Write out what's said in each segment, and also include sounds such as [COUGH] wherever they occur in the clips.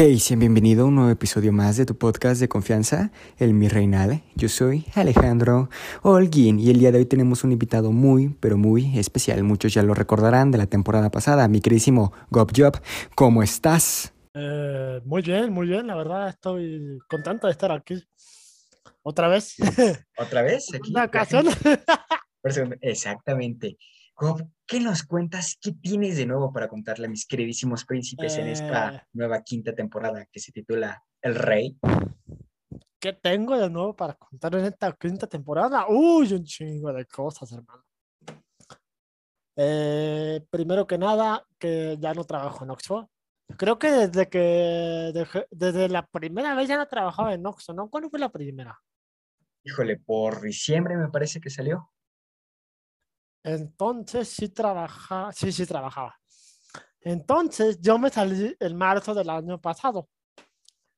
Hey, sean bienvenido a un nuevo episodio más de tu podcast de confianza, el Mi Reinal. Yo soy Alejandro Holguín y el día de hoy tenemos un invitado muy, pero muy especial. Muchos ya lo recordarán de la temporada pasada, mi queridísimo Gob Job. ¿Cómo estás? Eh, muy bien, muy bien. La verdad estoy contento de estar aquí. Otra vez. ¿Otra vez? [LAUGHS] Aquí. Una ocasión. [LAUGHS] Exactamente. ¿Qué nos cuentas? ¿Qué tienes de nuevo para contarle a mis queridísimos príncipes en esta Eh. nueva quinta temporada que se titula El Rey? ¿Qué tengo de nuevo para contar en esta quinta temporada? Uy, un chingo de cosas, hermano. Eh, primero que nada, que ya no trabajo en Oxford. Creo que desde que dejé- desde la primera vez ya no trabajaba en Oxford, ¿no? ¿Cuándo fue la primera? Híjole, por diciembre me parece que salió. Entonces sí trabajaba, sí, sí trabajaba. Entonces yo me salí en marzo del año pasado.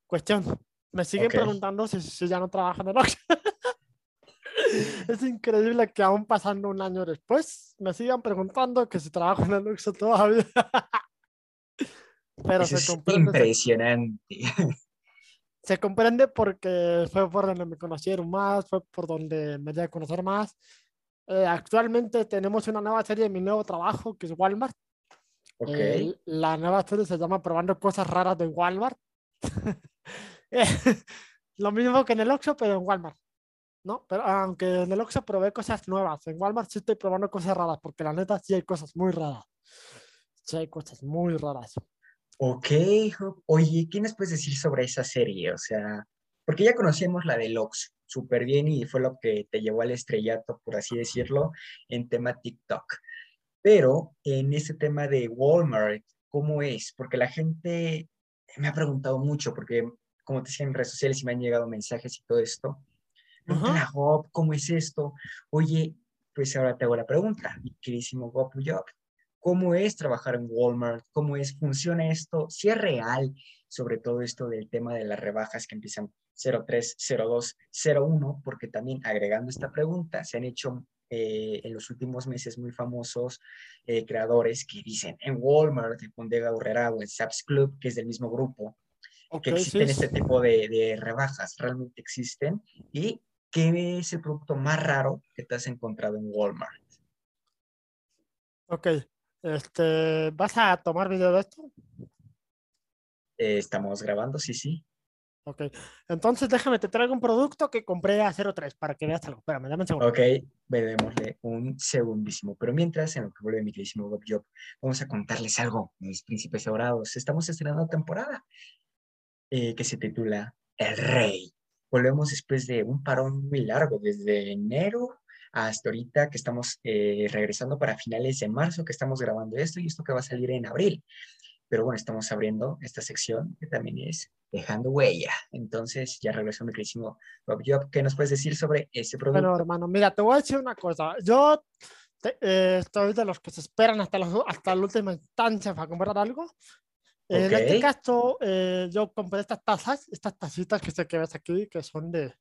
Cuestión, me siguen Ok. preguntando si, si ya no trabajan en Oxxo. [LAUGHS] Es increíble que aún pasando un año después me sigan preguntando que si trabajo en el Oxxo todavía. [LAUGHS] Pero Eso se es comprende, se- impresionante. [LAUGHS] se comprende porque fue por donde me conocieron más, fue por donde me di a conocer más. Eh, actualmente tenemos una nueva serie de mi nuevo trabajo, que es Walmart. Ok. Eh, la nueva serie se llama Probando Cosas Raras de Walmart. [LAUGHS] Eh, Lo mismo que en el Oxxo, pero en Walmart. ¿no? Pero aunque en el Oxxo probé cosas nuevas, en Walmart sí estoy probando cosas raras, porque la neta sí hay cosas muy raras. Sí hay cosas muy raras. Ok. Oye, ¿qué nos puedes decir sobre esa serie? O sea, porque ya conocíamos la de Lux súper bien y fue lo que te llevó al estrellato, por así decirlo, en tema TikTok. Pero en ese tema de Walmart, ¿cómo es? Porque la gente me ha preguntado mucho, porque como te decía en redes sociales y me han llegado mensajes y todo esto. ¿cómo es esto? Oye, pues ahora te hago la pregunta, mi queridísimo Job Job. ¿Cómo es trabajar en Walmart? ¿Cómo es, funciona esto? Si es real, sobre todo esto del tema de las rebajas que empiezan 03, 02, 01, porque también agregando esta pregunta, se han hecho eh, en los últimos meses muy famosos eh, creadores que dicen en Walmart, en Condega Urrera o en Saps Club, que es del mismo grupo, que existen sí. este tipo de, de rebajas, realmente existen. ¿Y qué es el producto más raro que te has encontrado en Walmart? Ok. Este, ¿vas a tomar video de esto? Eh, estamos grabando, sí, sí. Ok. Entonces déjame, te traigo un producto que compré a 03 para que veas algo. Espérame, dame un segundo. Ok, démosle un segundísimo. Pero mientras, en lo que vuelve mi queridísimo Bob Job, vamos a contarles algo, mis príncipes dorados. Estamos estrenando temporada eh, que se titula El Rey. Volvemos después de un parón muy largo, desde enero hasta ahorita que estamos eh, regresando para finales de marzo, que estamos grabando esto y esto que va a salir en abril. Pero bueno, estamos abriendo esta sección que también es Dejando Huella. Entonces, ya regresó mi queridísimo Bob Job. ¿Qué nos puedes decir sobre ese producto? Bueno, hermano, mira, te voy a decir una cosa. Yo te- eh, estoy de los que se esperan hasta, los- hasta la última instancia para comprar algo. En este caso, eh, yo compré estas tazas, estas tacitas que sé que ves aquí, que son de...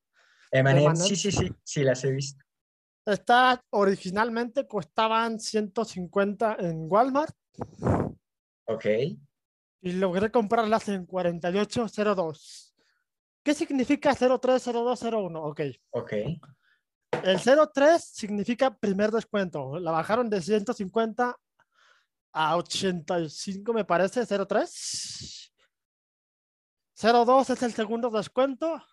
M&M's. sí, sí, sí, sí, las he visto. Estas originalmente costaban 150 en Walmart Ok, y logré comprarlas en 4802. ¿Qué significa 030201? Ok. ok, El 03 significa primer descuento. La bajaron de 150 a 85, me parece, 03. 02 es el segundo descuento,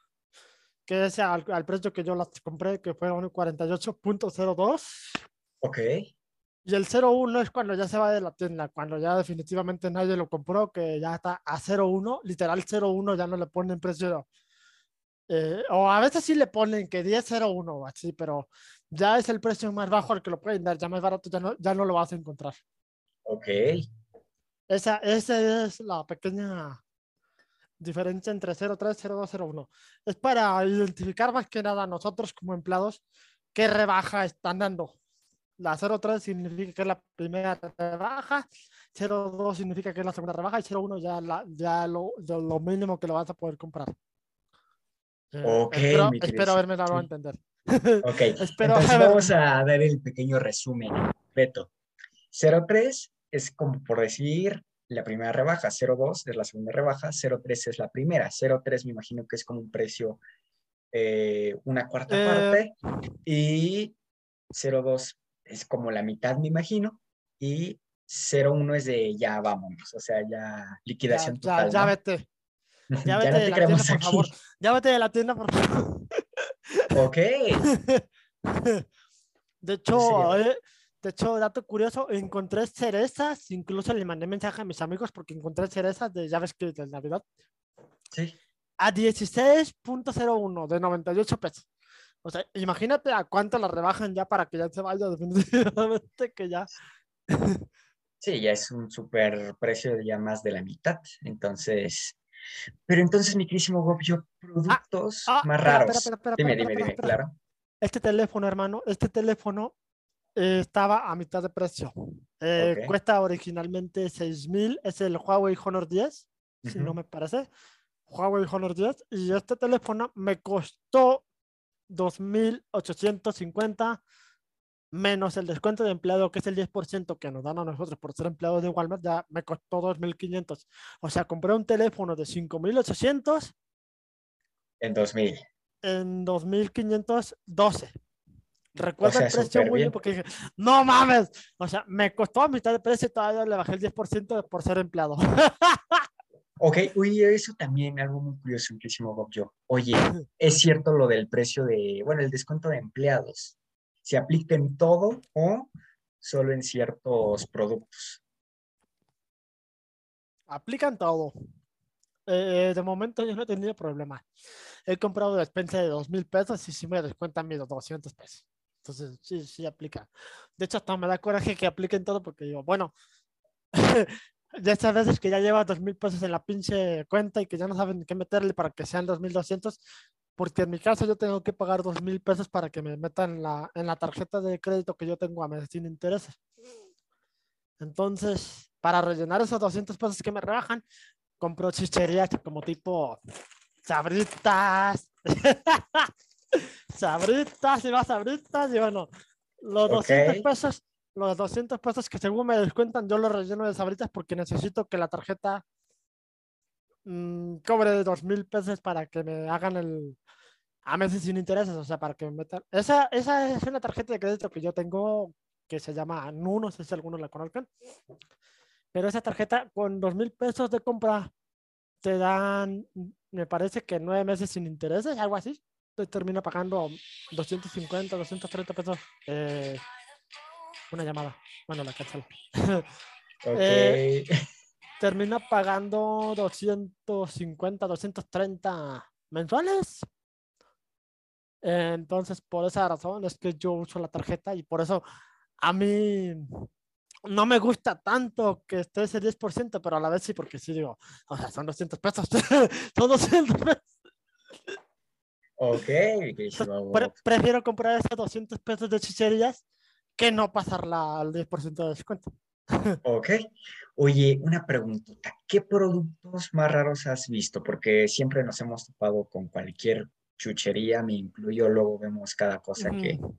que es al, al precio que yo las compré, que fueron 48.02. ok, Y el 01 es cuando ya se va de la tienda, cuando ya definitivamente nadie lo compró, que ya está a 01, literal 01 ya no le ponen precio. eh, o a veces sí le ponen que 10.01 o así, pero ya es el precio más bajo al que lo pueden dar, ya más barato ya no, ya no lo vas a encontrar. ok. Esa, esa es la pequeña diferencia entre 03, 02, 01. Es para identificar más que nada nosotros como empleados qué rebaja están dando. La 03 significa que es la primera rebaja, 02 significa que es la segunda rebaja y 01 ya, la, ya lo, lo- lo mínimo que lo vas a poder comprar. Eh, Ok, espero, espero haberme dado a entender. [LAUGHS] Ok, [LAUGHS] Espero entonces vamos a dar el pequeño resumen. Beto, 03 es como por decir la primera rebaja, 0.2 es la segunda rebaja, 0.3 es la primera, 0.3 me imagino que es como un precio, eh, una cuarta Eh. parte, y 0.2 es como la mitad, me imagino, y 0.1 es de ya vámonos, o sea, ya Ya, liquidación ya, total. ya ¿no? vete. [LAUGHS] Ya Ya vete no de la tienda, por aquí. favor. Ya vete de la tienda, por favor. Ok, [LAUGHS] De hecho, eh, de hecho, dato curioso, encontré cerezas, incluso le mandé mensaje a mis amigos porque encontré cerezas de, que de Navidad, sí. a 16.01 de 98 pesos. O sea, imagínate a cuánto la rebajan ya para que ya se vaya [LAUGHS] definitivamente que ya. Sí, ya es un super precio ya más de la mitad. Entonces, pero entonces, mi querísimo Bob, yo productos ah, más espera, raros. espera, espera, dime, dime, dime, claro. Este teléfono, hermano, este teléfono eh, estaba a mitad de precio. Eh, Ok. Cuesta originalmente 6.000, es el Huawei Honor 10, si no me parece. Huawei Honor 10, y este teléfono me costó 2.850 menos el descuento de empleado, que es el 10% que nos dan a nosotros por ser empleados de Walmart, ya me costó 2.500. O sea, compré un teléfono de 5.800 En 2000. en 2512. Recuerdo sea, el precio bien. porque dije, no mames, o sea, me costó a mitad de precio y todavía le bajé el 10% por ser empleado. [LAUGHS] Ok, uy, eso también, algo muy curioso, mi querísimo Bob, yo. Oye, [LAUGHS] es cierto lo del precio de, bueno, el descuento de empleados. ¿Se aplica en todo o solo en ciertos productos? Aplican todo. Eh, de momento yo no he tenido problema. He comprado despensa de dos mil pesos y sí me descuentan mis 200 pesos. Entonces, sí, sí aplica. De hecho, hasta me da coraje que apliquen todo porque digo, bueno, [LAUGHS] de estas veces que ya lleva dos mil pesos en la pinche cuenta y que ya no saben qué meterle para que sean 2200, porque en mi caso yo tengo que pagar dos mil pesos para que me metan la, en la tarjeta de crédito que yo tengo a mes sin intereses. Entonces, para rellenar esos 200 pesos que me rebajan, compro chicherías como tipo sabritas, [LAUGHS] sabritas y más sabritas y bueno, los 200 Ok. pesos, los 200 pesos que según me descuentan, yo los relleno de sabritas porque necesito que la tarjeta mm, cobre dos mil pesos para que me hagan el a meses sin intereses, o sea, para que me metan. Esa, esa es una tarjeta de crédito que yo tengo que se llama NU, no sé si algunos la conozcan. Pero esa tarjeta con dos mil pesos de compra te dan, me parece que nueve meses sin intereses, algo así. Te termina pagando 250, 230 pesos. eh, una llamada. Bueno, la cancelo. [LAUGHS] Ok. Eh, termina pagando 250, 230 mensuales. Eh, Entonces, por esa razón es que yo uso la tarjeta y por eso a mí no me gusta tanto que esté ese 10%, pero a la vez sí, porque sí digo, o sea, son 200 pesos. [LAUGHS] son 200 pesos. Ok, Pre- prefiero comprar esos 200 pesos de chicherías que no pasarla al 10% de descuento. [LAUGHS] Ok. Oye, una preguntita. ¿Qué productos más raros has visto? Porque siempre nos hemos topado con cualquier chuchería, me incluyo, luego vemos cada cosa que Ujú.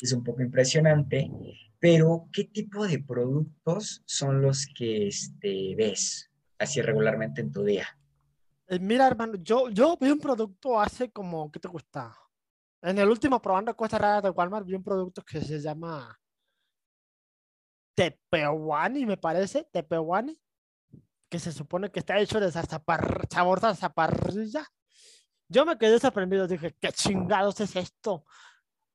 es un poco impresionante, pero ¿qué tipo de productos son los que este, ves así regularmente en tu día? Eh, Mira, hermano, yo, yo vi un producto hace como, ¿qué te gusta? En el último probando cosas raras de Walmart, vi un producto que se llama Tepewani, me parece, Tepewani, que se supone que está hecho de zarzapar, sabor zarzaparrilla. Yo me quedé sorprendido, dije, ¿qué chingados es esto?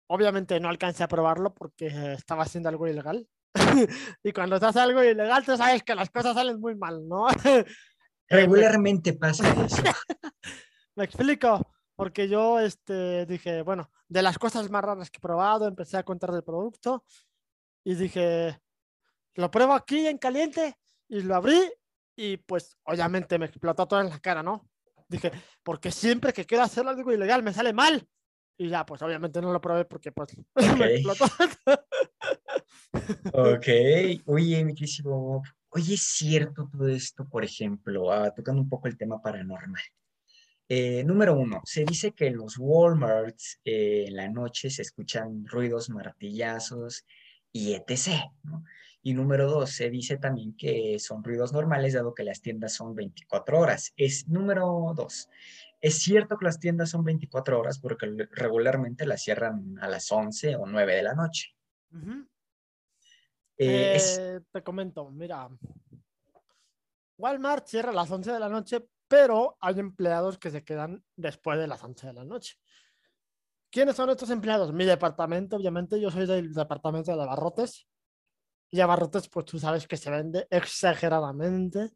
Obviamente no alcancé a probarlo porque estaba haciendo algo ilegal. [LAUGHS] y cuando estás algo ilegal, tú sabes que las cosas salen muy mal, ¿no? [LAUGHS] Me- Regularmente pasa eso. [LAUGHS] Me explico, porque yo este, dije, bueno, de las cosas más raras que he probado, empecé a contar del producto y dije, lo pruebo aquí en caliente y lo abrí y pues obviamente me explotó todo en la cara, ¿no? Dije, porque siempre que quiero hacer algo ilegal me sale mal. Y ya, pues obviamente no lo probé porque pues [LAUGHS] me explotó. [LAUGHS] Ok, oye, mi querísimo oye, es cierto todo esto, por ejemplo, ah, tocando un poco el tema paranormal. Eh, número uno, se dice que en los Walmarts eh, en la noche se escuchan ruidos, martillazos y etc. ¿no? Y número dos, se dice también que son ruidos normales, dado que las tiendas son 24 horas. Es número dos. Es cierto que las tiendas son 24 horas porque regularmente las cierran a las 11 o 9 de la noche. Eh, eh, te comento, mira, Walmart cierra a las 11 de la noche, pero hay empleados que se quedan después de las 11 de la noche. ¿Quiénes son estos empleados? Mi departamento, obviamente, yo soy del departamento de abarrotes. Y abarrotes, pues tú sabes que se vende exageradamente.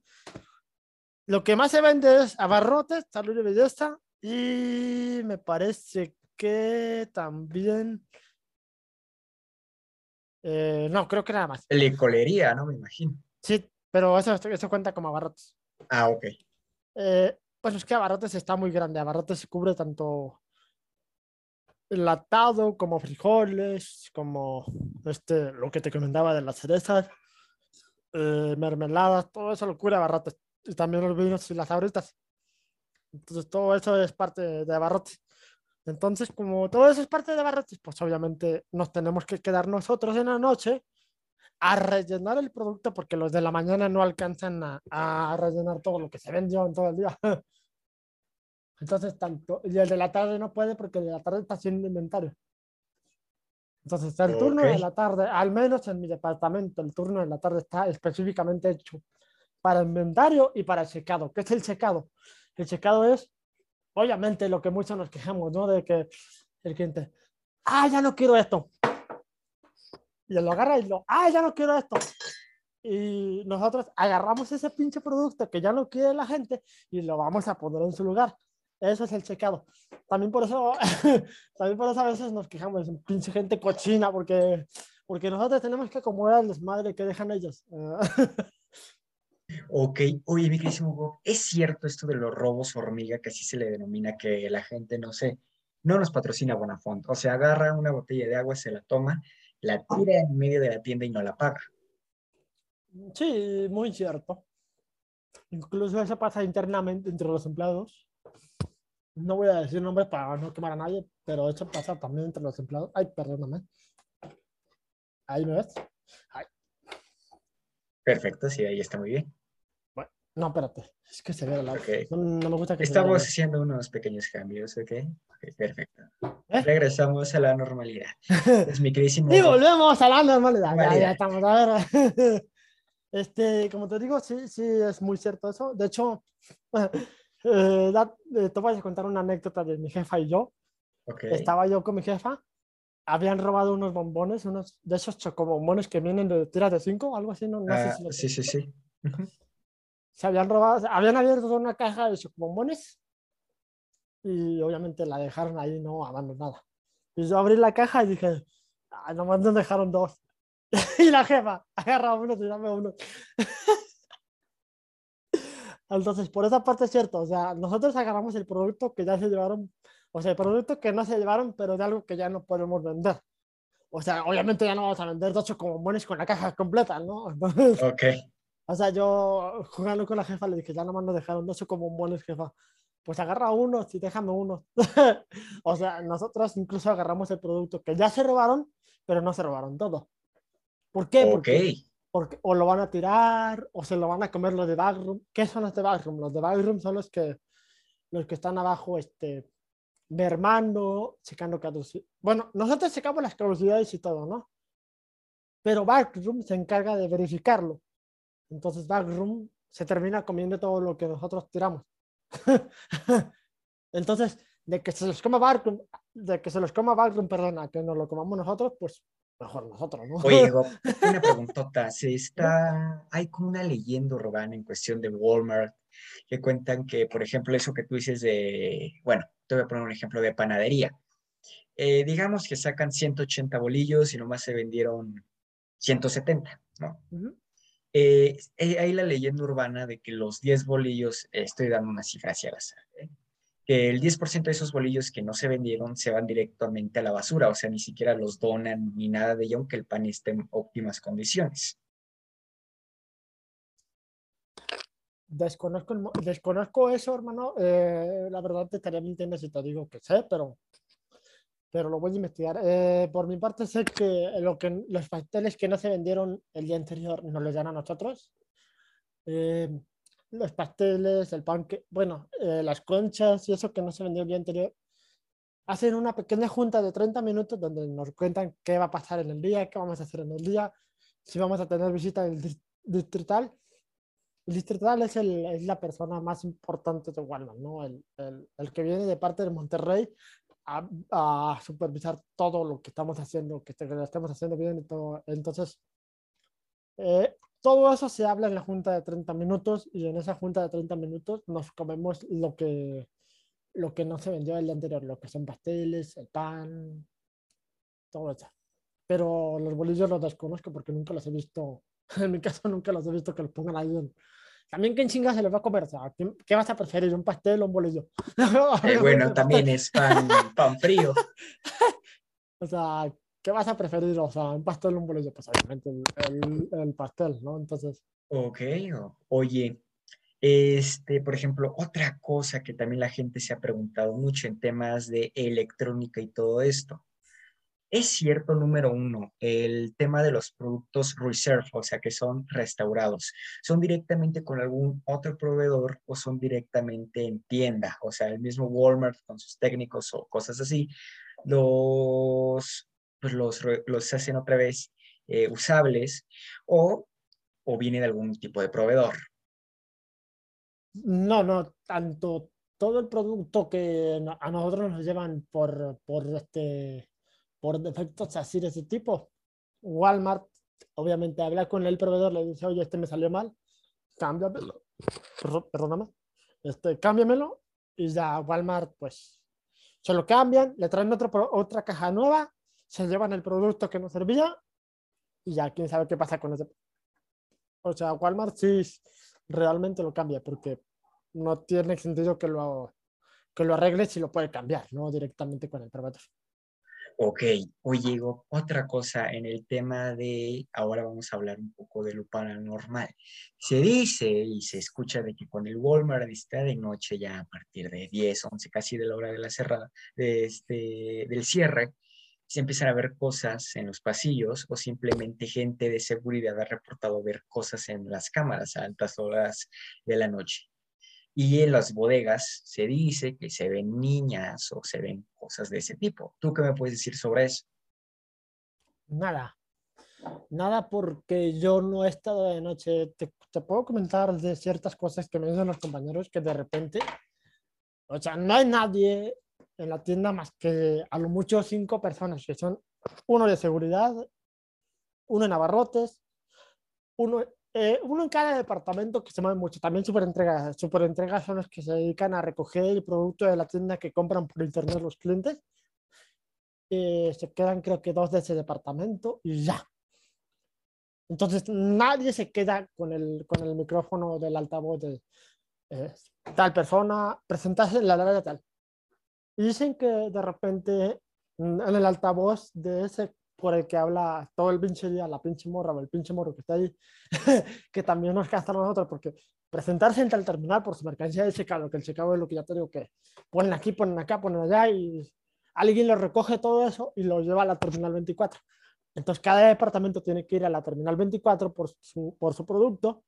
Lo que más se vende es abarrotes, salud y belleza. Y me parece que también. Eh, no, creo que nada más. Licolería, ¿no? Me imagino. Sí, pero eso, eso cuenta como abarrotes. Ah, ok. Eh, pues es que abarrotes está muy grande. Abarrotes cubre tanto enlatado como frijoles, como este, lo que te comentaba de las cerezas, eh, mermeladas, todo eso lo cubre abarrotes. Y también los vinos y las abritas. Entonces todo eso es parte de abarrotes. Entonces, como todo eso es parte de abarrotes, pues obviamente nos tenemos que quedar nosotros en la noche a rellenar el producto porque los de la mañana no alcanzan a, a rellenar todo lo que se vendió en todo el día. [LAUGHS] Entonces, tanto, y el de la tarde no puede porque el de la tarde está haciendo inventario. Entonces, el turno de la tarde, al menos en mi departamento, el turno de la tarde está específicamente hecho para inventario y para el secado. ¿Qué es el secado? El secado es, obviamente, lo que muchos nos quejamos, ¿no? De que el cliente, ah, ya no quiero esto. Y lo agarra y lo, ah, ya no quiero esto. Y nosotros agarramos ese pinche producto que ya no quiere la gente y lo vamos a poner en su lugar. Eso es el checado. También por eso, [LAUGHS] también por eso a veces nos quejamos, pinche gente cochina, porque, porque nosotros tenemos que acomodar el desmadre que dejan ellos. [LAUGHS] ok, oye, mi querísimo ¿es cierto esto de los robos hormiga, que así se le denomina, que la gente, no sé, no nos patrocina Bonafont? O sea, agarra una botella de agua, se la toma, la tira en medio de la tienda y no la paga. Sí, muy cierto. Incluso eso pasa internamente entre los empleados no voy a decir nombres para no quemar a nadie, pero eso pasa también entre los empleados. Ay, perdóname. Ahí me ves. Perfecto, sí, ahí está muy bien. Bueno, no, espérate. Es que se ve la okay. no, me gusta que Estamos haciendo unos pequeños cambios, ¿ok? okay perfecto. ¿Eh? Regresamos a la normalidad. [LAUGHS] Es mi queridísimo. y volvemos a la normalidad. Ya, ya estamos a ver. [LAUGHS] Este, como te digo, sí, sí, es muy cierto eso. De hecho, [LAUGHS] eh, eh, te voy a contar una anécdota de mi jefa y yo. Estaba yo con mi jefa, habían robado unos bombones, unos de esos chocobombones que vienen de tiras de cinco, algo así, no, ah, Sí, sí, sí. Se habían robado, habían abierto una caja de chocobombones y obviamente la dejaron ahí, no abandonada. Y yo abrí la caja y dije, ah, nomás nos dejaron dos. [LAUGHS] y la jefa agarra uno y dame uno. [LAUGHS] Entonces, por esa parte es cierto, o sea, nosotros agarramos el producto que ya se llevaron, o sea, el producto que no se llevaron, pero de algo que ya no podemos vender. O sea, obviamente ya no vamos a vender dos bombones con la caja completa, ¿no? [LAUGHS] Entonces, ok. O sea, yo jugando con la jefa le dije, ya nomás nos dejaron dos bombones, jefa. Pues agarra uno, y déjame uno. [LAUGHS] o sea, nosotros incluso agarramos el producto que ya se robaron, pero no se robaron todo. ¿Por qué? Porque porque o lo van a tirar o se lo van a comer los de backroom. ¿Qué son los de backroom? Los de backroom son los que, los que están abajo este, mermando, checando caducidades. Bueno, nosotros checamos las caducidades y todo, ¿no? Pero backroom se encarga de verificarlo. Entonces backroom se termina comiendo todo lo que nosotros tiramos. [LAUGHS] Entonces, de que se los coma backroom, de que se los coma backroom, perdona, que nos lo comamos nosotros, pues mejor nosotros, ¿no? Oye, [LAUGHS] una preguntota. Se está, hay como una leyenda urbana en cuestión de Walmart que cuentan que, por ejemplo, eso que tú dices de, bueno, te voy a poner un ejemplo de panadería. Eh, digamos que sacan 180 bolillos y nomás se vendieron 170, ¿no? Eh, eh, hay la leyenda urbana de que los 10 bolillos, estoy dando una cifra hacia la ¿eh? que el 10% de esos bolillos que no se vendieron se van directamente a la basura, o sea, ni siquiera los donan ni nada de ello, aunque el pan esté en óptimas condiciones. Desconozco, desconozco eso, hermano. Eh, la verdad te estaría mintiendo si te digo que sé, pero pero lo voy a investigar. Eh, por mi parte, sé que, lo que los pasteles que no se vendieron el día anterior nos los dan a nosotros. Eh, los pasteles, el pan, que, bueno, eh, las conchas y eso que no se vendió el día anterior, hacen una pequeña junta de 30 minutos donde nos cuentan qué va a pasar en el día, qué vamos a hacer en el día, si vamos a tener visita del distrital. El distrital es, el, es la persona más importante de Walmart, ¿no? El, el, el, que viene de parte de Monterrey a, a, supervisar todo lo que estamos haciendo, que, lo estamos haciendo bien y todo. Entonces, eh, todo eso se habla en la junta de 30 minutos y en esa junta de 30 minutos nos comemos lo que, lo que no se vendió el día anterior, lo que son pasteles, el pan, todo eso. Pero los bolillos los desconozco porque nunca los he visto, [LAUGHS] en mi caso nunca los he visto que los pongan ahí en, también quién chinga se les va a comer, o sea, ¿qué, vas a preferir, un pastel o un bolillo? [LAUGHS] Eh, bueno, también es pan, pan frío. [LAUGHS] o sea, ¿qué vas a preferir? O sea, un pastel o un bolillo, pues obviamente el, el, pastel, ¿no? Entonces. Ok, oye, este, por ejemplo, otra cosa que también la gente se ha preguntado mucho en temas de electrónica y todo esto. Es cierto, número uno, el tema de los productos reserve, o sea, que son restaurados. ¿Son directamente con algún otro proveedor o son directamente en tienda? O sea, el mismo Walmart con sus técnicos o cosas así, los, pues los, los hacen otra vez eh, usables o, o viene de algún tipo de proveedor. No, no, tanto todo el producto que a nosotros nos llevan por, por este por defectos así de ese tipo. Walmart, obviamente, habla con el proveedor, le dice, oye, este me salió mal, cámbiamelo. Perdóname, este, cámbiamelo. Y ya Walmart, pues, se lo cambian, le traen otro, otra caja nueva, se llevan el producto que no servía y ya quién sabe qué pasa con ese. O sea, Walmart sí realmente lo cambia porque no tiene sentido que lo, que lo arregle si lo puede cambiar, no directamente con el proveedor. Ok, oye, otra cosa en el tema de, ahora vamos a hablar un poco de lo paranormal. Se dice y se escucha de que con el Walmart está de noche ya a partir de 10, 11, casi de la hora de la cerrada, de este, del cierre, se empiezan a ver cosas en los pasillos o simplemente gente de seguridad ha reportado ver cosas en las cámaras a altas horas de la noche. Y en las bodegas se dice que se ven niñas o se ven cosas de ese tipo. ¿Tú qué me puedes decir sobre eso? Nada. Nada porque yo no he estado de noche. Te, te puedo comentar de ciertas cosas que me dicen los compañeros que de repente, o sea, no hay nadie en la tienda más que a lo mucho cinco personas, que son uno de seguridad, uno en abarrotes, uno eh, uno en cada departamento que se mueve mucho. También super entregas. Super entregas son los que se dedican a recoger el producto de la tienda que compran por internet los clientes. Eh, se quedan creo que dos de ese departamento y ya. Entonces nadie se queda con el, con el micrófono del altavoz de eh, tal persona, presentarse en la de tal. Y dicen que de repente en el altavoz de ese por el que habla todo el pinche día, la pinche morra o el pinche morro que está ahí, [LAUGHS] que también nos gasta a nosotros, porque presentarse entre el terminal por su mercancía de secado, que el secado es lo que ya te digo que ponen aquí, ponen acá, ponen allá y alguien lo recoge todo eso y lo lleva a la terminal 24. Entonces cada departamento tiene que ir a la terminal 24 por su, por su producto.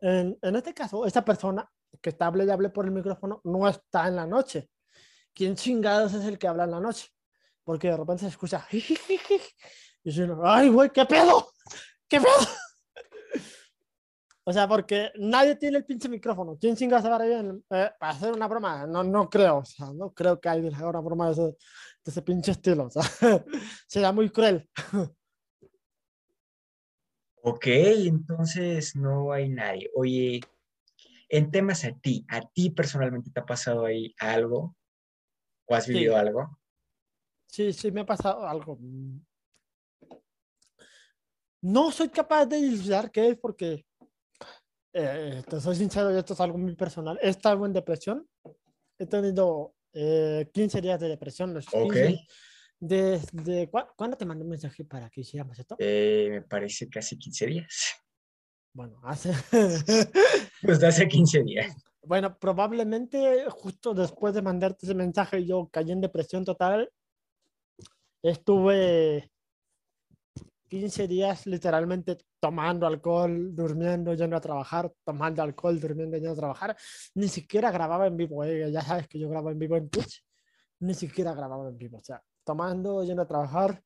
En, en este caso, esta persona que está hable y hable por el micrófono no está en la noche. ¿Quién chingados es el que habla en la noche? Porque de repente se escucha y yo, ay, güey, ¿qué pedo? ¿Qué pedo? O sea, porque nadie tiene el pinche micrófono. ¿Quién chinga se va a eh, para hacer una broma? No, no creo. O sea, no creo que alguien haga una broma de ese, de ese pinche estilo. O sea, [LAUGHS] sería muy cruel. Ok, entonces no hay nadie. Oye, en temas a ti, ¿a ti personalmente te ha pasado ahí algo? ¿O has vivido algo? Sí, sí, me ha pasado algo. No soy capaz de ilustrar qué es porque, eh, te soy sincero, esto es algo muy personal. He estado en depresión. He tenido eh, 15 días de depresión. Los 15, Desde, ¿Cuándo te mandé un mensaje para que hiciéramos esto? Eh, me parece casi 15 días. Bueno, hace... [LAUGHS] pues hace 15 días. Bueno, probablemente justo después de mandarte ese mensaje yo caí en depresión total estuve 15 días literalmente tomando alcohol, durmiendo, yendo a trabajar, tomando alcohol, durmiendo, yendo a trabajar. Ni siquiera grababa en vivo, eh, ya sabes que yo grabo en vivo en Twitch. Ni siquiera grababa en vivo, o sea, tomando, yendo a trabajar,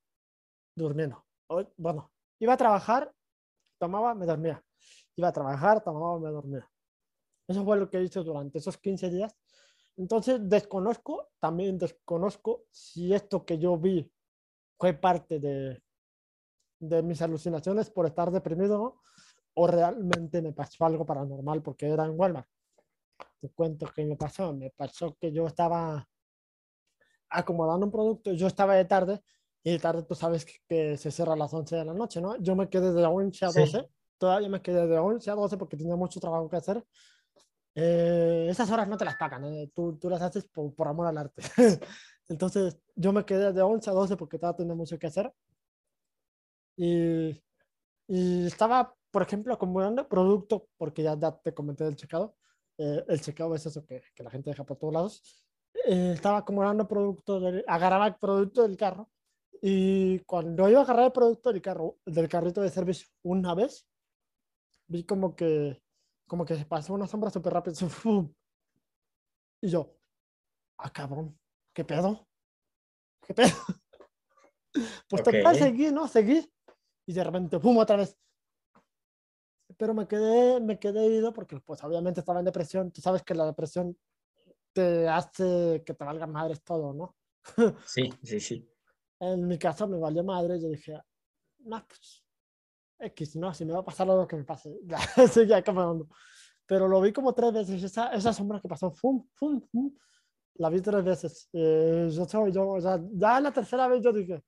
durmiendo. Bueno, iba a trabajar, tomaba, me dormía. Iba a trabajar, tomaba, me dormía. Eso fue lo que hice durante esos 15 días. Entonces, desconozco, también desconozco si esto que yo vi fue parte de, de mis alucinaciones por estar deprimido o realmente me pasó algo paranormal porque era en Walmart. Te cuento que me pasó. Me pasó que yo estaba acomodando un producto, yo estaba de tarde y de tarde tú sabes que, se cierra a las 11 de la noche, ¿no? Yo me quedé de 11 a 12, todavía me quedé de 11 a 12 porque tenía mucho trabajo que hacer. Eh, esas horas no te las pagan, ¿eh? tú, tú, las haces por, por amor al arte. [LAUGHS] Entonces yo me quedé de 11 a 12 porque todavía tenía mucho que hacer y, y estaba, por ejemplo, acumulando producto, porque ya, ya te comenté del checado. Eh, el checado es eso que, que, la gente deja por todos lados. Eh, estaba acumulando producto, del, agarraba el producto del carro y cuando iba a agarrar el producto del carro, del carrito de servicio una vez, vi como que, como que se pasó una sombra súper rápido. [LAUGHS] Y yo, ah, cabrón, ¿qué pedo? ¿Qué pedo? [LAUGHS] Pues okay. total, seguí, ¿no? Seguí y de repente, ¡pum! otra vez. Pero me quedé, me quedé ido porque pues obviamente estaba en depresión. Tú sabes que la depresión te hace que te valga madres todo, ¿no? [LAUGHS] Sí, sí, sí. En mi caso me valió madre. Yo dije, no, pues, X, no, si me va a pasar lo que me pase. [LAUGHS] Ya, seguía caminando. Pero lo vi como tres veces. Esa, esa sombra que pasó, ¡fum, fum, fum! La vi tres veces. Eh, yo, yo, o sea, ya la tercera vez yo dije,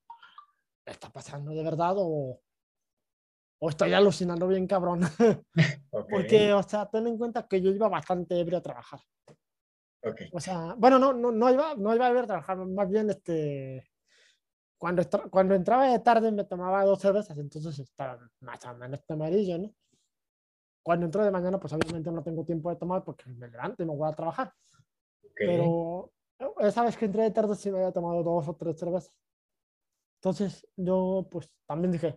¿está pasando de verdad o, o estoy alucinando bien cabrón. [LAUGHS] Porque, o sea, ten en cuenta que yo iba bastante ebrio a trabajar. Okay. O sea, bueno, no, no, no, iba, no iba a a trabajar, más bien este, cuando, cuando entraba de tarde me tomaba dos cervezas, entonces estaba más o menos amarillo, ¿no? Cuando entro de mañana, pues obviamente no tengo tiempo de tomar porque me levanto y me voy a trabajar. Okay. Pero esa vez que entré de tarde sí me había tomado dos o tres cervezas. Entonces yo pues también dije,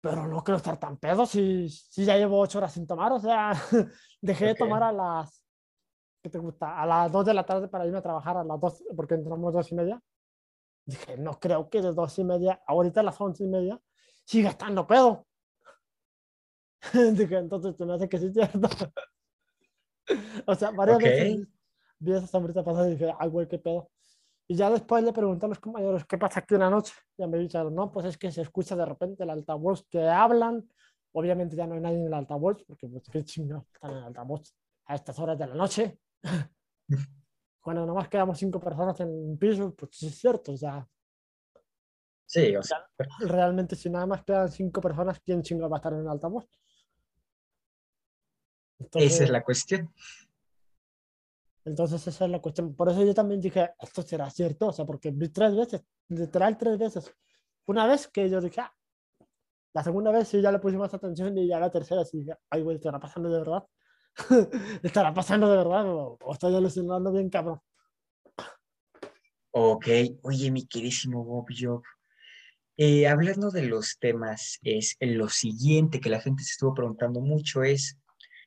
pero no quiero estar tan pedo si, si ya llevo ocho horas sin tomar. O sea, [LAUGHS] dejé de tomar a las, ¿qué te gusta? A las dos de la tarde para irme a trabajar a las dos, porque entramos dos y media. Dije, no creo que de dos y media, ahorita a las once y media, siga estando pedo. [LAUGHS] Dije, entonces te me hace que sí es cierto. [LAUGHS] o sea, varias veces vi esa sombrita pasada y dije, ay, güey, qué pedo. Y ya después le pregunté a los compañeros, ¿qué pasa aquí una noche? Ya me dijeron, no, pues es que se escucha de repente el altavoz que hablan. Obviamente ya no hay nadie en el altavoz, porque pues qué chingados están en el altavoz a estas horas de la noche. [LAUGHS] Cuando nomás quedamos cinco personas en un piso, pues sí es cierto, o sea. Sí, o sea. Realmente si nada más quedan cinco personas, ¿quién chingados va a estar en el altavoz? Entonces, Esa es la cuestión. Entonces esa es la cuestión. Por eso yo también dije, esto será cierto, o sea, porque vi tres veces, literal tres veces. Una vez que yo dije, ah, la segunda vez sí ya le puse más atención y ya la tercera sí dije, ay, güey, ¿estará pasando de verdad? [LAUGHS] ¿Estará pasando de verdad o, o estoy alucinando bien, cabrón? Ok, oye, mi queridísimo Bob Job, eh, hablando de los temas, es lo siguiente que la gente se estuvo preguntando mucho es,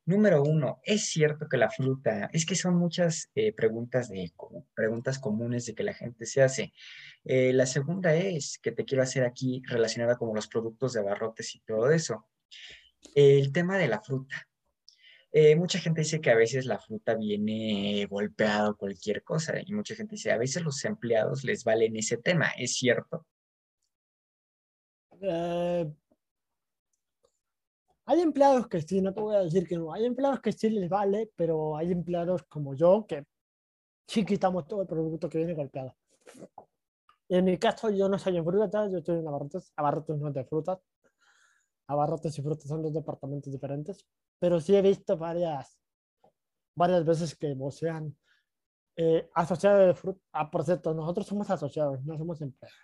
Número uno, ¿es cierto que la fruta, es que son muchas eh, preguntas, de, preguntas comunes de que la gente se hace? Eh, la segunda es, que te quiero hacer aquí relacionada con los productos de abarrotes y todo eso. El tema de la fruta. Eh, mucha gente dice que a veces la fruta viene golpeado cualquier cosa y mucha gente dice, a veces los empleados les valen ese tema, ¿es cierto? Hay empleados que sí, no te voy a decir que no. Hay empleados que sí les vale, pero hay empleados como yo que sí quitamos todo el producto que viene golpeado. En mi caso, yo no soy en frutas, yo estoy en abarrotes. Abarrotes no es de frutas. Abarrotes y frutas son dos departamentos diferentes. Pero sí he visto varias, varias veces que vocean eh, asociados de fruta. Ah, por cierto, nosotros somos asociados, no somos empleados.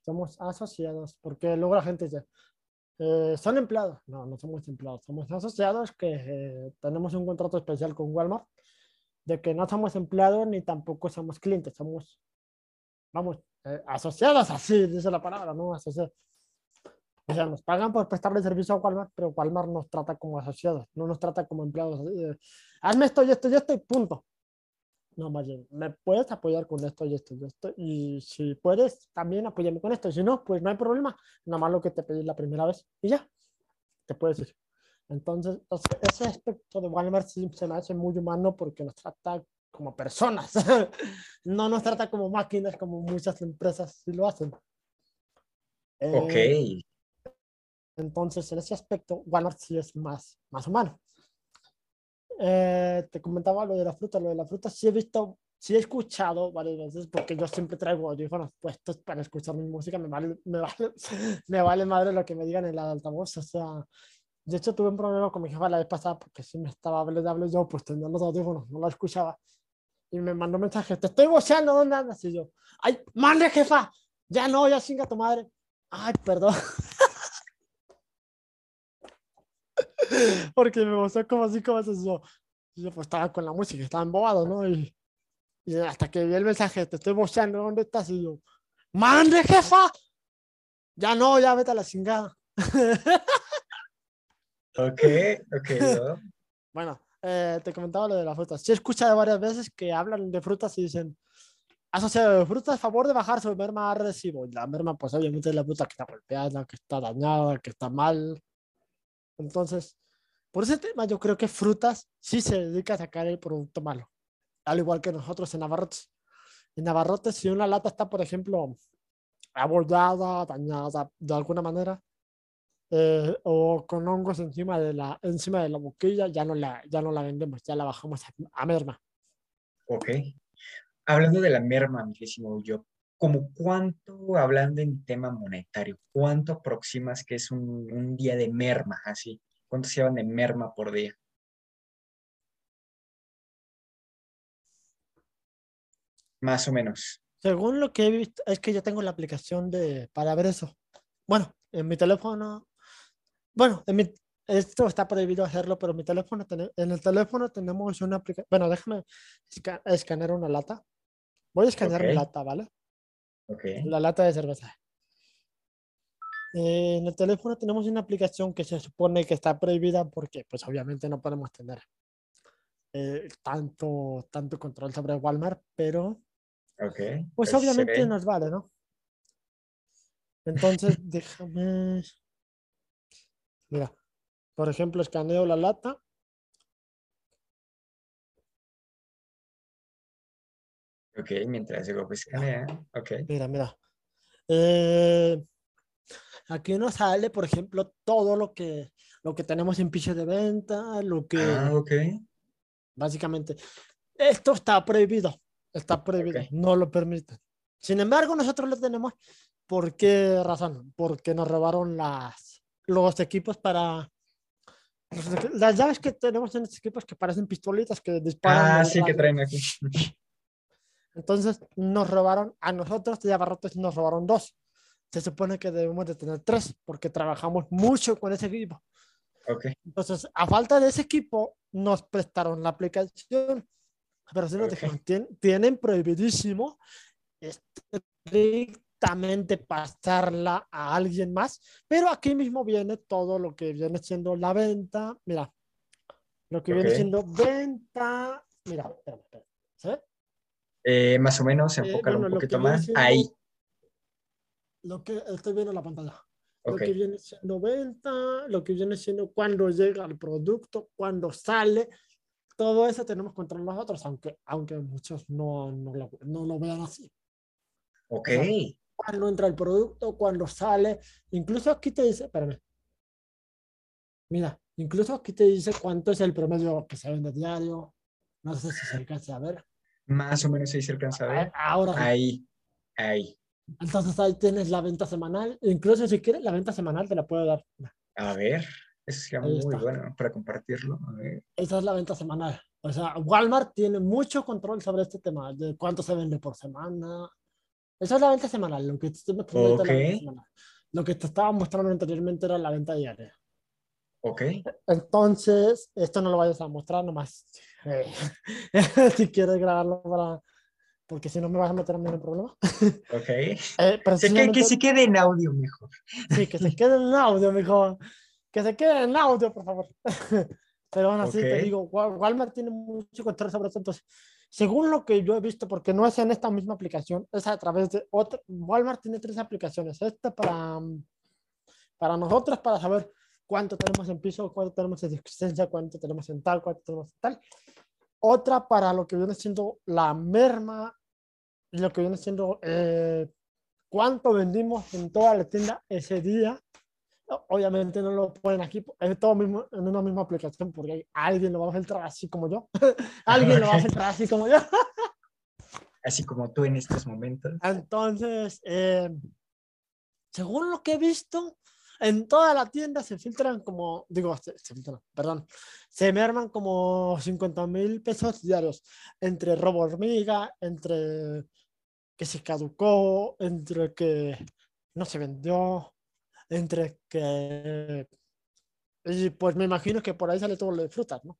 Somos asociados, porque luego la gente dice, eh, ¿Son empleados? No, no somos empleados. Somos asociados que eh, tenemos un contrato especial con Walmart de que no somos empleados ni tampoco somos clientes. Somos, vamos, eh, asociadas, así dice la palabra, ¿no? Asociadas. O sea, nos pagan por prestarle servicio a Walmart, pero Walmart nos trata como asociados, no nos trata como empleados. Hazme esto y esto y esto y punto. No, más bien, me puedes apoyar con esto y esto y esto. Y si puedes, también apóyame con esto. Y si no, pues no hay problema. Nada más lo que te pedí la primera vez y ya, te puedes ir. Entonces, ese aspecto de Walmart sí se me hace muy humano porque nos trata como personas. [LAUGHS] no nos trata como máquinas como muchas empresas sí lo hacen. Ok. Eh, entonces, en ese aspecto, Walmart sí es más, más humano. Eh, te comentaba lo de la fruta, lo de la fruta sí he visto, sí he escuchado varias veces, porque yo siempre traigo audífonos puestos para escuchar mi música, me vale, [LAUGHS] me vale, me vale madre lo que me digan en la altavoz, o sea, de hecho tuve un problema con mi jefa la vez pasada, porque si me estaba hablando yo, pues tenía los audífonos, no la escuchaba, y me mandó mensaje, te estoy boceando, ¿dónde andas? Y yo, ay, madre jefa, ya no, ya singa tu madre, ay, perdón. [LAUGHS] [LAUGHS] Porque me gustó como así, como eso. Yo, yo pues estaba con la música, estaba embobado, ¿no? Y, y hasta que vi el mensaje, te estoy boceando, ¿dónde estás? Y yo, ¡mande, jefa! Ya no, ya vete a la chingada. [LAUGHS] ok, ok. ¿no? [LAUGHS] Bueno, eh, te comentaba lo de las frutas. Sí he escuchado varias veces que hablan de frutas y dicen, asociado de frutas, a favor de bajar su merma recibo. Y la merma, pues obviamente es la fruta que está golpeada, que está dañada, que está mal. Entonces, por ese tema yo creo que frutas sí se dedica a sacar el producto malo, al igual que nosotros en Navarrotes. En Navarrotes, si una lata está, por ejemplo, abordada, dañada de alguna manera, eh, o con hongos encima de la, encima de la boquilla, ya no la, ya no la vendemos, ya la bajamos a, a merma. Ok. Hablando de la merma, mismísimo yo, ¿como cuánto, hablando en tema monetario, cuánto aproximas que es un, un día de merma, así? ¿Cuánto se llevan de merma por día? Más o menos. Según lo que he visto, es que yo tengo la aplicación de, para ver eso. Bueno, en mi teléfono, bueno, en mi, esto está prohibido hacerlo, pero mi teléfono, en el teléfono tenemos una aplicación, bueno, déjame esca escanear una lata. Voy a escanear Ok. mi lata, ¿vale? Ok. La lata de cerveza. Eh, en el teléfono tenemos una aplicación que se supone que está prohibida porque, pues, obviamente no podemos tener eh, tanto, tanto control sobre Walmart, pero Ok. pues se obviamente ve. nos vale, ¿no? Entonces, [LAUGHS] déjame. Mira, por ejemplo, escaneo la lata. Ok, mientras llegó pues escanea. Ok. Mira, mira. Eh, aquí nos sale, por ejemplo, todo lo que, lo que tenemos en piso de venta, lo que Ah, ok. básicamente. Esto está prohibido. Está prohibido. Ok. No lo permiten. Sin embargo, nosotros lo tenemos. ¿Por qué razón? Porque nos robaron las, los equipos para. Las llaves que tenemos en estos equipos que parecen pistolitas que disparan. Ah, sí, que traen aquí. Entonces nos robaron, a nosotros de abarrotes nos robaron dos. Se supone que debemos de tener tres porque trabajamos mucho con ese equipo. Ok. Entonces, a falta de ese equipo, nos prestaron la aplicación. Pero si nos Ok. dijeron, "Tien- tienen prohibidísimo estrictamente pasarla a alguien más. Pero aquí mismo viene todo lo que viene siendo la venta. Mira, lo que viene Ok. siendo venta. Mira, espérame, espérame. ¿Se ve? Eh, más o menos, Eh, enfócalo bueno, un poquito viene más. siendo- Ahí. Lo que estoy viendo en la pantalla. Lo Ok. que viene siendo venta, lo que viene siendo cuando llega el producto, cuando sale, todo eso tenemos control nosotros, aunque, aunque muchos no, no, lo, no lo vean así. Ok. sea, Cuando entra el producto, cuando sale, incluso aquí te dice, espérame. Mira, incluso aquí te dice cuánto es el promedio que se vende diario. No sé si se alcanza a ver. Más o menos ahí se alcanza a ver. Ah, Ahora. Ahí. Ahí. Entonces ahí tienes la venta semanal. Incluso si quieres la venta semanal te la puedo dar. A ver. Eso sería Ahí muy está. bueno para compartirlo. A ver. Esa es la venta semanal. O sea, Walmart tiene mucho control sobre este tema, de cuánto se vende por semana. Esa es la venta semanal, lo que te estoy mostrando. Lo que te estaba mostrando anteriormente era la venta diaria. Ok. Entonces, esto no lo vayas a mostrar nomás. eh, [LAUGHS] si quieres grabarlo para, porque si no me vas a meter a mí en un problema. Ok. [LAUGHS] Eh, Se que, precisamente- que se quede en audio mejor. Sí, que se quede en audio, mijo. Que se quede en audio, por favor. [LAUGHS] Pero aún así te Ok. digo, Wa- Walmart tiene mucho control sobre eso. Entonces, según lo que yo he visto, porque no es en esta misma aplicación, es a través de otra. Walmart tiene tres aplicaciones. Esta para, para nosotros, para saber cuánto tenemos en piso, cuánto tenemos en existencia, cuánto tenemos en tal, cuánto tenemos en tal. Otra para lo que viene siendo la merma lo que viene siendo eh, cuánto vendimos en toda la tienda ese día. Obviamente no lo ponen aquí, es todo mismo, en una misma aplicación, porque alguien lo va a filtrar así como yo. [LAUGHS] alguien lo va a filtrar así como yo. [LAUGHS] Así como tú en estos momentos. Entonces, eh, según lo que he visto, en toda la tienda se filtran como, digo, se, filtran, perdón, se merman como 50 mil pesos diarios entre robo hormiga, entre que se caducó, entre que no se vendió, entre que... Y pues me imagino que por ahí sale todo lo de frutas, ¿no?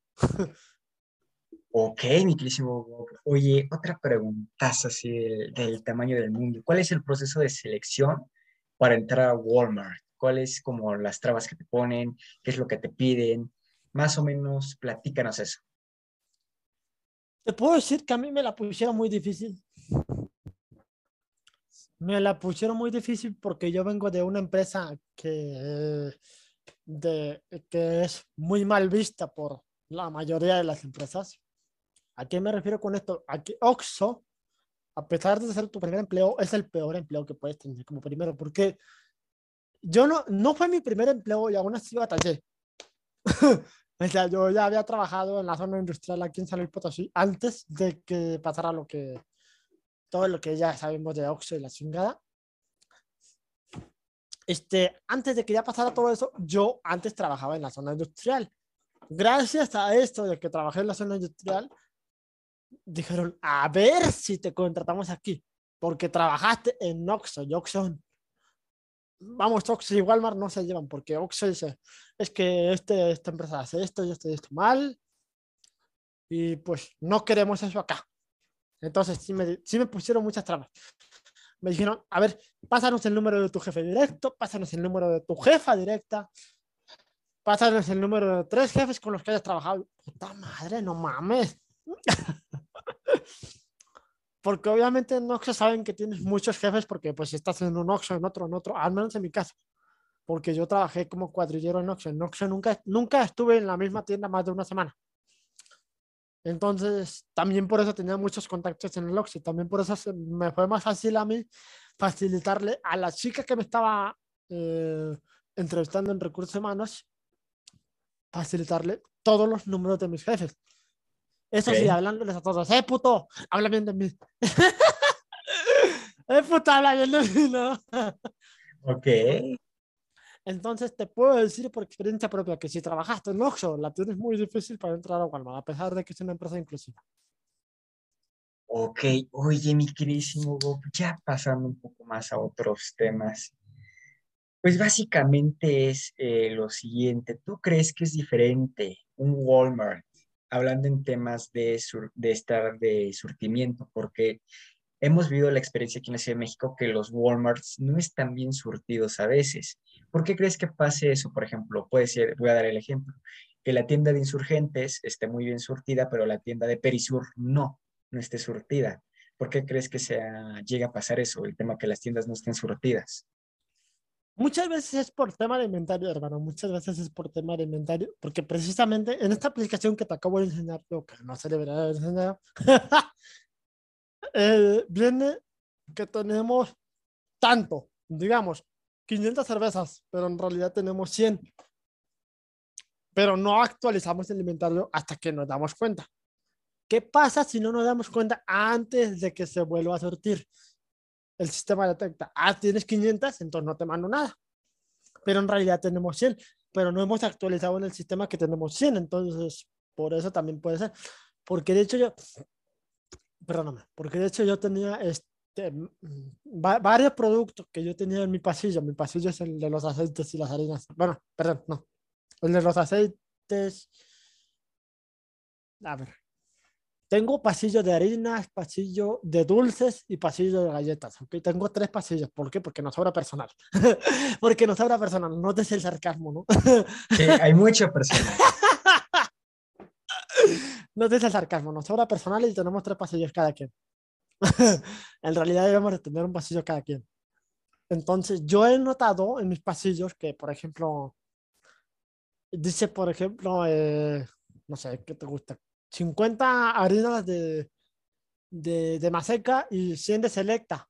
Ok, mi querísimo. Oye, otra preguntaza así del tamaño del mundo. ¿Cuál es el proceso de selección para entrar a Walmart? ¿Cuáles como las trabas que te ponen? ¿Qué es lo que te piden? Más o menos, platícanos eso. Te puedo decir que a mí me la pusieron muy difícil. Me la pusieron muy difícil porque yo vengo de una empresa que, de, que es muy mal vista por la mayoría de las empresas. ¿A qué me refiero con esto? A que Oxxo, a pesar de ser tu primer empleo, es el peor empleo que puedes tener como primero, porque yo no, no fue mi primer empleo y aún así batallé. [LAUGHS] O sea, yo ya había trabajado en la zona industrial aquí en San Luis Potosí antes de que pasara lo que, todo lo que ya sabemos de Oxxo y la chingada. Este, antes de que ya pasara todo eso, yo antes trabajaba en la zona industrial. Gracias a esto de que trabajé en la zona industrial, dijeron, a ver si te contratamos aquí, porque trabajaste en Oxxo y Oxxo vamos, Oxxo y Walmart no se llevan porque Oxxo dice, es que este, esta empresa hace esto y esto y esto mal y pues no queremos eso acá. Entonces sí me, sí me pusieron muchas trabas. Me dijeron, a ver, pásanos el número de tu jefe directo, pásanos el número de tu jefa directa, pásanos el número de tres jefes con los que hayas trabajado. Puta madre, no mames. [LAUGHS] Porque obviamente en Oxxo saben que tienes muchos jefes porque pues estás en un Oxxo, en otro, en otro, al menos en mi caso. Porque yo trabajé como cuadrillero en Oxxo. En Oxxo nunca, nunca estuve en la misma tienda más de una semana. Entonces, también por eso tenía muchos contactos en el Oxxo. También por eso se- me fue más fácil a mí facilitarle a la chica que me estaba eh, entrevistando en recursos humanos, facilitarle todos los números de mis jefes. Eso sí, hablándoles a todos. ¡Eh, puto! Habla bien de mí. [LAUGHS] ¡Eh, puto! Habla bien de mí, ¿no? Ok. Entonces te puedo decir por experiencia propia que si trabajaste en Oxxo, la tienes muy difícil para entrar a Walmart, a pesar de que es una empresa inclusiva. Ok, oye, mi queridísimo Bob, ya pasando un poco más a otros temas. Pues básicamente es eh, lo siguiente, ¿tú crees que es diferente un Walmart, hablando en temas de, de estar de surtimiento? Porque hemos vivido la experiencia aquí en la Ciudad de México que los Walmarts no están bien surtidos a veces. ¿Por qué crees que pase eso? Por ejemplo, puede ser, voy a dar el ejemplo, que la tienda de insurgentes esté muy bien surtida, pero la tienda de Perisur no, no esté surtida. ¿Por qué crees que sea, llega a pasar eso, el tema que las tiendas no estén surtidas? Muchas veces es por tema de inventario, hermano. Muchas veces es por tema de inventario, porque precisamente en esta aplicación que te acabo de enseñar, lo que no se debería haber enseñado, [LAUGHS] eh, viene que tenemos tanto, digamos, 500 cervezas, pero en realidad tenemos 100. Pero no actualizamos el inventario hasta que nos damos cuenta. ¿Qué pasa si no nos damos cuenta antes de que se vuelva a sortir? El sistema detecta, ah, tienes 500, entonces no te mando nada. Pero en realidad tenemos 100, pero no hemos actualizado en el sistema que tenemos 100, entonces por eso también puede ser. Porque de hecho yo, perdóname, porque de hecho yo tenía este, mm, va- varios productos que yo tenía en mi pasillo. Mi pasillo es el de los aceites y las harinas. Bueno, perdón, no. El de los aceites. A ver. Tengo pasillo de harinas, pasillo de dulces y pasillo de galletas. ¿okay? Tengo tres pasillos. ¿Por qué? Porque nos sobra personal. [LAUGHS] Porque nos sobra personal. No te el sarcasmo, ¿no? [LAUGHS] sí, hay mucha personal. [LAUGHS] no te el sarcasmo. Nos sobra personal y tenemos tres pasillos cada quien. en realidad debemos de tener un pasillo cada quien. Entonces, yo he notado en mis pasillos que, por ejemplo, dice, por ejemplo, eh, no sé, ¿qué te gusta? 50 harinas de, de, de Maseca y 100 de Selecta,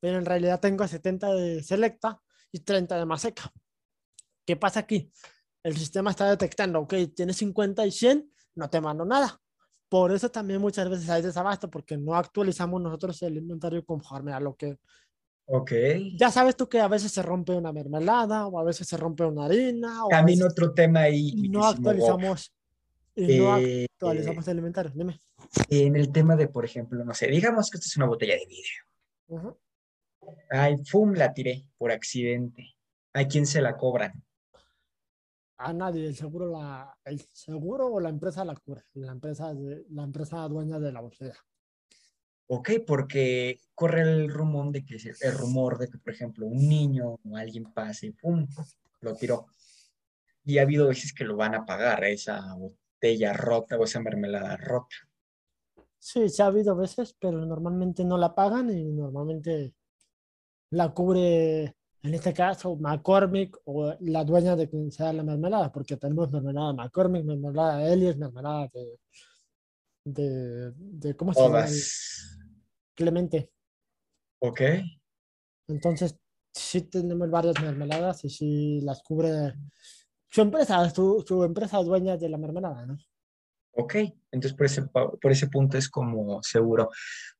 pero en realidad tengo 70 de Selecta y 30 de Maseca. ¿Qué pasa aquí? El sistema está detectando, ok, tienes 50 y 100, no te mando nada. Por eso también muchas veces hay desabasto, porque no actualizamos nosotros el inventario conforme a lo que... Ok. Ya sabes tú que a veces se rompe una mermelada o a veces se rompe una harina. O También otro tema ahí. No actualizamos eh, no actualizamos eh, dime. En el tema de, por ejemplo, no sé, digamos que esta es una botella de vidrio. Ay, fum, la tiré por accidente. ¿A quién se la cobran? A nadie, el seguro, la, el seguro o la empresa la cura, la empresa, la empresa dueña de la botella. Ok, porque corre el rumor de que el rumor de que, por ejemplo, un niño o alguien pase, pum, lo tiró. Y ha habido veces que lo van a pagar esa, botella botella rota o esa mermelada rota. Sí, se ha habido veces, pero normalmente no la pagan y normalmente la cubre, en este caso, McCormick o la dueña de quien sea la mermelada, porque tenemos mermelada McCormick, mermelada de mermelada de, de, de ¿cómo se llama? Clemente. Ok. Entonces, sí tenemos varias mermeladas y sí las cubre su empresa, su, su empresa dueña de la mermelada, ¿no? Ok, entonces por ese, por ese punto es como seguro.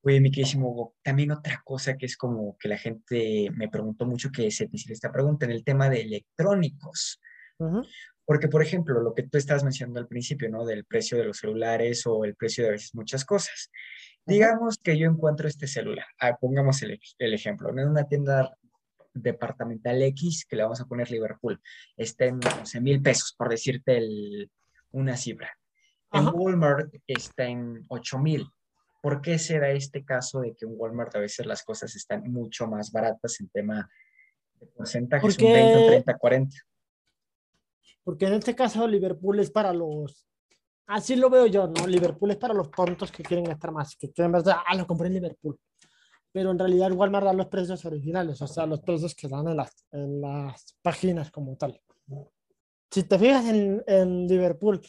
Oye, mi queridísimo Hugo, también otra cosa que es como que la gente me preguntó mucho que se te hiciera esta pregunta en el tema de electrónicos. Uh -huh. Porque, por ejemplo, lo que tú estabas mencionando al principio, ¿no? Del precio de los celulares o el precio de a veces muchas cosas. Uh -huh. Digamos que yo encuentro este celular, ah, pongamos el, el ejemplo, en una tienda departamental X, que le vamos a poner Liverpool, está en 11 mil pesos, por decirte una cifra. En Walmart está en 8 mil. ¿Por qué será este caso de que en Walmart a veces las cosas están mucho más baratas en tema de porcentajes, Porque... un 20, 30, 40? Porque en este caso Liverpool es para los Así lo veo yo, ¿no? Liverpool es para los tontos que quieren gastar más, que quieren ver, ah, lo compré en Liverpool pero en realidad Walmart da los precios originales, o sea, los precios que dan en las, en las páginas como tal. Si te fijas en, en, Liverpool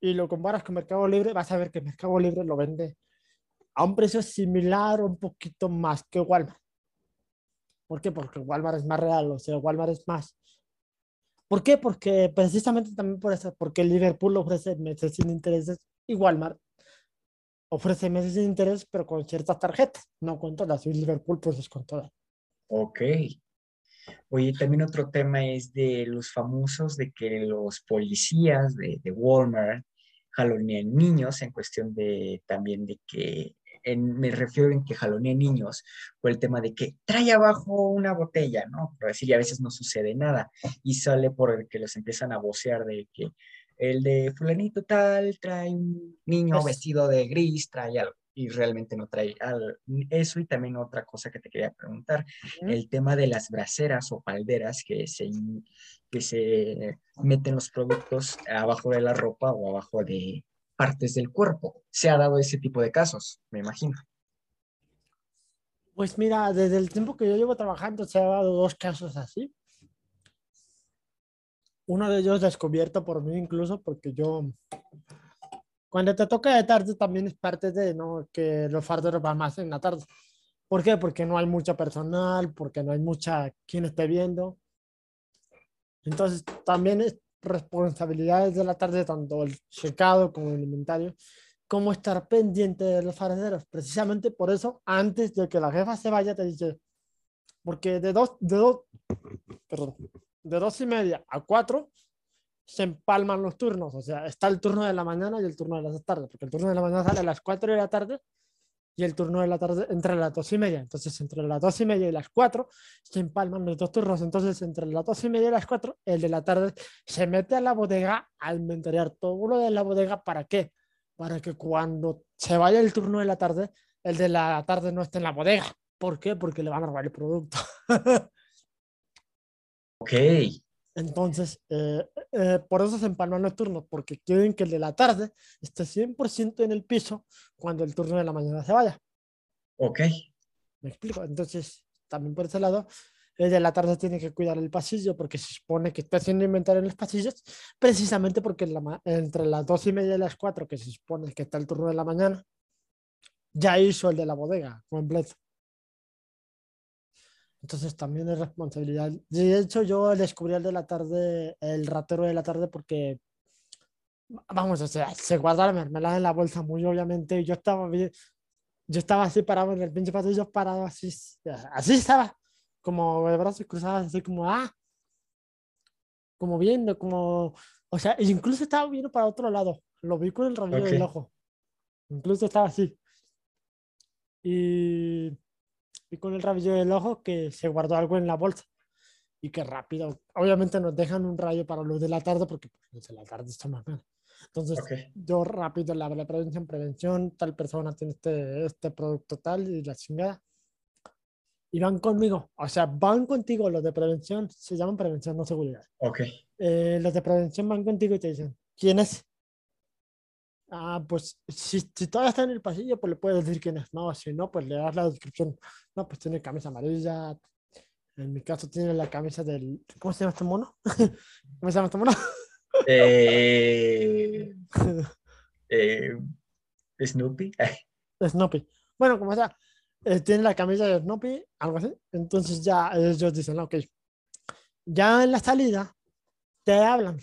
y lo comparas con Mercado Libre, vas a ver que Mercado Libre lo vende a un precio similar o un poquito más que Walmart. ¿Por qué? Porque Walmart es más real, o sea, Walmart es más. ¿Por qué? Porque precisamente también por eso, porque Liverpool ofrece meses sin intereses y Walmart ofrece meses de interés, pero con ciertas tarjetas, no con todas. Y Liverpool pues es con todas. Ok. Oye, también otro tema es de los famosos de que los policías de, Walmart jalonean niños en cuestión de también de que en, me refiero en que jalonean niños por el tema de que trae abajo una botella, ¿no? Por decir, y a veces no sucede nada y sale por el que los empiezan a vocear de que el de fulanito tal trae un niño pues vestido de gris, trae algo, y realmente no trae algo. Eso y también otra cosa que te quería preguntar, el tema de las braseras o palderas que se, que se meten los productos abajo de la ropa o abajo de partes del cuerpo. Se ha dado ese tipo de casos, me imagino. Pues mira, desde el tiempo que yo llevo trabajando se ha dado dos casos así uno de ellos descubierto por mí incluso, porque yo, cuando te toca de tarde también es parte de ¿no? que los farderos van más en la tarde. ¿Por qué? Porque no hay mucha personal, porque no hay mucha quien esté viendo. Entonces también es responsabilidades de la tarde, tanto el checado como el inventario, como estar pendiente de los farderos. Precisamente por eso, antes de que la jefa se vaya, te dice, porque de dos, de dos, perdón, de dos y media a cuatro se empalman los turnos. O sea, está el turno de la mañana y el turno de las tardes, porque el turno de la mañana sale a las 4 de la tarde y el turno de la tarde entre las dos y media. Entonces, entre las dos y media y las 4 se empalman los dos turnos. Entonces, entre las dos y media y las 4, el de la tarde se mete a la bodega a inventariar todo lo de la bodega. ¿Para qué? Para que cuando se vaya el turno de la tarde, el de la tarde no esté en la bodega. ¿Por qué? Porque le van a robar el producto. [LAUGHS] Ok. Entonces, eh, eh, por eso se empalman los turnos, porque quieren que el de la tarde esté 100% en el piso cuando el turno de la mañana se vaya. Ok. ¿Me explico? Entonces, también por ese lado, el de la tarde tiene que cuidar el pasillo porque se supone que está haciendo inventario en los pasillos, precisamente porque en la ma- entre las dos y media y las cuatro, que se supone que está el turno de la mañana, ya hizo el de la bodega completo. Entonces también es responsabilidad. De hecho, yo descubrí el de la tarde, el ratero de la tarde, porque, vamos, o sea, se guarda la mermelada en la bolsa muy obviamente, yo estaba bien, yo estaba así parado en el pinche pasillo, parado así, así estaba, como de brazos cruzados, así como, ah, como viendo, como, o sea, incluso estaba viendo para otro lado, lo vi con el rabillo del Ok. ojo, incluso estaba así. Y, y con el rabillo del ojo que se guardó algo en la bolsa y que rápido, obviamente nos dejan un rayo para los de la tarde porque pues, los de la tarde está más mal. Entonces, Ok. yo rápido le hablé prevención, prevención, tal persona tiene este, este producto tal y la chingada. Y van conmigo, o sea, van contigo los de prevención, se llaman prevención, no seguridad. Ok. Eh, los de prevención van contigo y te dicen, ¿quién es? Ah, pues si, si todavía está en el pasillo, pues le puedes decir quién es. No, si no, pues le das la descripción. No, pues tiene camisa amarilla. En mi caso tiene la camisa del... ¿Cómo se llama este mono? [LAUGHS] ¿Cómo se llama este mono? Eh, [LAUGHS] eh, Snoopy. [LAUGHS] Snoopy. Bueno, como sea, eh, tiene la camisa de Snoopy, algo así. Entonces ya ellos dicen, ok, ya en la salida te hablan.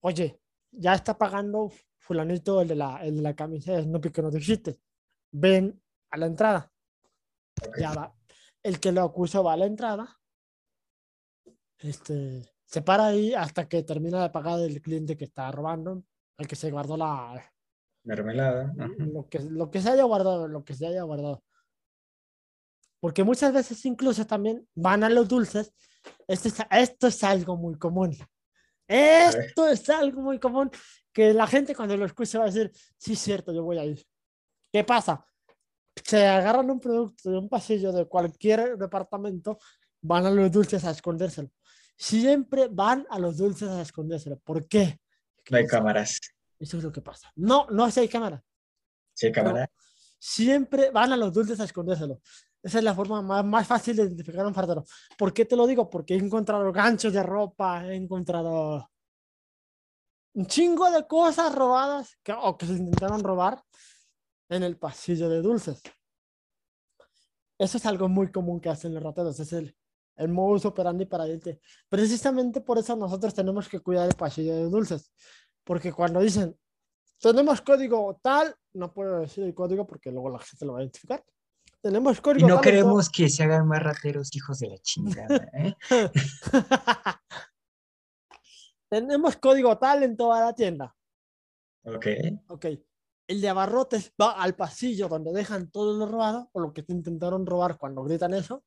Oye, ya está pagando fulanito el de la, el de la camisa de Snoopy que nos dijiste. Ven a la entrada. Ya va. El que lo acusó va a la entrada. Este, se para ahí hasta que termina de pagar el cliente que está robando, el que se guardó la, Mermelada. ajá. lo que, lo que se haya guardado, lo que se haya guardado. Porque muchas veces incluso también van a los dulces. Esto es, esto es algo muy común. Esto es algo muy común que la gente cuando lo escuche va a decir, sí, cierto, yo voy a ir. ¿Qué pasa? Se agarran un producto de un pasillo de cualquier departamento, van a los dulces a escondérselo. Siempre van a los dulces a escondérselo. ¿Por qué? No hay cámaras. Eso es lo que pasa. No, no si hay cámara. Sí hay cámara. Siempre van a los dulces a escondérselo. Esa es la forma más, más fácil de identificar a un fartero. ¿Por qué te lo digo? Porque he encontrado ganchos de ropa, he encontrado un chingo de cosas robadas que, o que se intentaron robar en el pasillo de dulces. Eso es algo muy común que hacen los rateros. Es el, el modus operandi para irte. Precisamente por eso nosotros tenemos que cuidar el pasillo de dulces. Porque cuando dicen, tenemos código tal, no puedo decir el código porque luego la gente lo va a identificar. Tenemos Y código no tal queremos que se hagan más rateros, hijos de la chingada. ¿eh? [LAUGHS] [LAUGHS] Tenemos código tal en toda la tienda. Ok. Ok. El de abarrotes va al pasillo donde dejan todo lo robado o lo que te intentaron robar cuando gritan eso.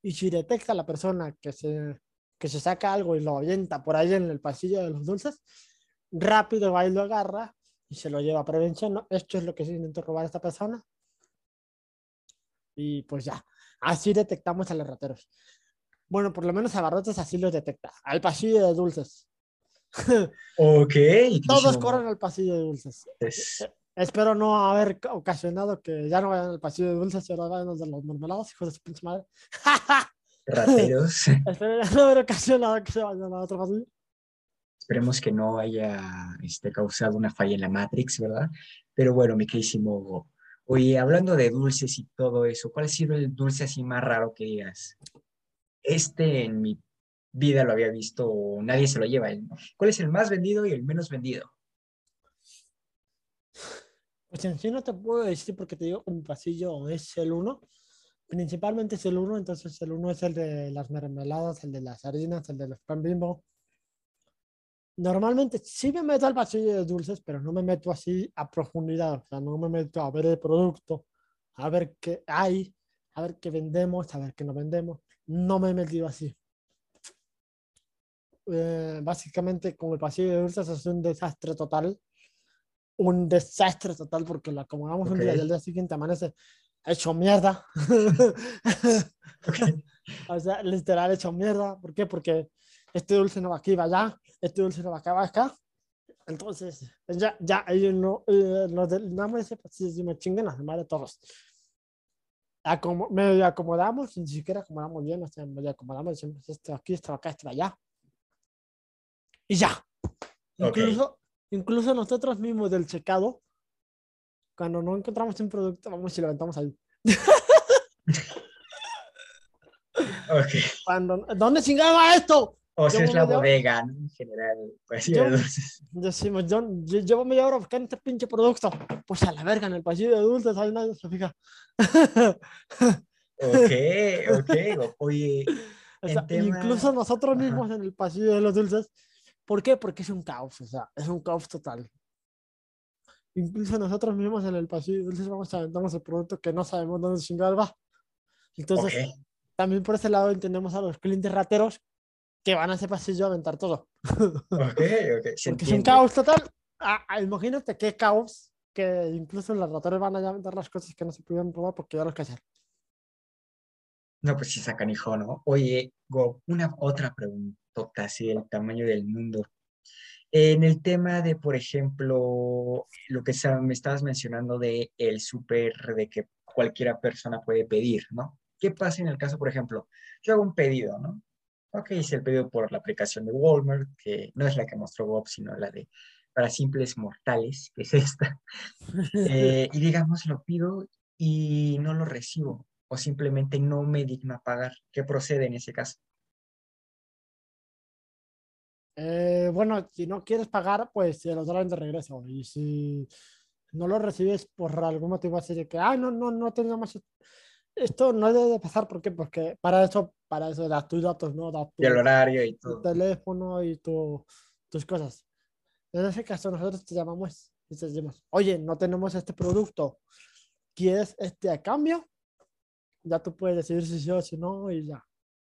Y si detecta a la persona que se, que se saca algo y lo avienta por ahí en el pasillo de los dulces, rápido va y lo agarra y se lo lleva a prevención. ¿no? Esto es lo que se intentó robar a esta persona. Y pues ya, así detectamos a los rateros. Bueno, por lo menos a abarrotes así los detecta. Al pasillo de dulces. Ok. [LAUGHS] Todos corren al pasillo de dulces. Es- Espero no haber ca- ocasionado que ya no vayan al pasillo de dulces ahora vayan los de los mermelados, hijos de su pinche madre. [LAUGHS] Rateros. [LAUGHS] Espero ya no haber ocasionado que se vayan a otro pasillo. Esperemos que no haya este, causado una falla en la Matrix, ¿verdad? Pero bueno, mi queridísimo Hugo. Oye, hablando de dulces y todo eso, ¿cuál ha sido el dulce así más raro que digas? Este en mi vida lo había visto, nadie se lo lleva. ¿Cuál es el más vendido y el menos vendido? Pues en sí no te puedo decir porque te digo mi pasillo es el 1. Principalmente es el 1, entonces el 1 es el de las mermeladas, el de las harinas, el de los pan bimbo. Normalmente sí me meto al pasillo de dulces, pero no me meto así a profundidad. O sea, no me meto a ver el producto, a ver qué hay, a ver qué vendemos, a ver qué no vendemos. No me he metido así. Eh, básicamente, con el pasillo de dulces es un desastre total. un desastre total porque lo acomodamos un día y al día siguiente amanece hecho mierda. Ok. [LAUGHS] o sea, literal hecho mierda. ¿Por qué? Porque este dulce no va aquí, va allá, este dulce no va acá, va acá. Entonces, ya, ya, ahí no, eh, nos del- damos ese pasillo y me chinguen las demás de todos. Acomo- medio acomodamos, ni siquiera acomodamos bien, o sea, medio acomodamos, decimos esto aquí, esto acá, esto allá. Y ya. Ok. Incluso, incluso nosotros mismos del checado, cuando no encontramos un producto, vamos y lo aventamos ahí. [LAUGHS] Ok. Cuando, ¿Dónde chingaba esto? O sea, es Llevo la bodega, ¿no? En general, pasillo Yo- [LAUGHS] de dulces. Decimos, yo, yo llevo media hora buscando este pinche producto. Pues a la verga, en el pasillo de dulces, ahí nadie se fija. Ok, ok. [LAUGHS] Oye, O sea, tema- Incluso nosotros Ajá. mismos en el pasillo de los dulces. ¿Por qué? Porque es un caos, o sea, es un caos total. Incluso nosotros mismos en el pasillo de dulces vamos a aventarnos el producto que no sabemos dónde chingado va. Entonces, ok. también por ese lado entendemos a los clientes rateros que van a ese pasillo a aventar todo. Ok, ok. se [LAUGHS] Porque es un caos total. Ah, ah, imagínate qué caos que incluso los ratones van a aventar las cosas que no se pudieron probar porque ya los que hacer. No, pues sí, sacan hijo, ¿no? Oye, Go, una otra preguntota, así del tamaño del mundo. En el tema de, por ejemplo, lo que me estabas mencionando de el súper de que cualquiera persona puede pedir, ¿no? ¿Qué pasa en el caso, por ejemplo, yo hago un pedido, ¿no? Ok, hice el pedido por la aplicación de Walmart, que no es la que mostró Bob, sino la de para simples mortales, que es esta. [LAUGHS] Eh, y digamos, lo pido y no lo recibo, o simplemente no me digno a pagar. ¿Qué procede en ese caso? Eh, bueno, si no quieres pagar, pues se los darán de regreso. Y si no lo recibes por algún motivo así de que, ah, no, no, no teníamos esto, no debe de pasar. ¿Por qué? Porque para eso, para eso das tus datos, ¿no? Das tu, Y el horario y tu todo. teléfono y tu- tus cosas. En ese caso, nosotros te llamamos y te decimos, oye, no tenemos este producto, ¿quieres este a cambio? Ya tú puedes decidir si sí o si no y ya.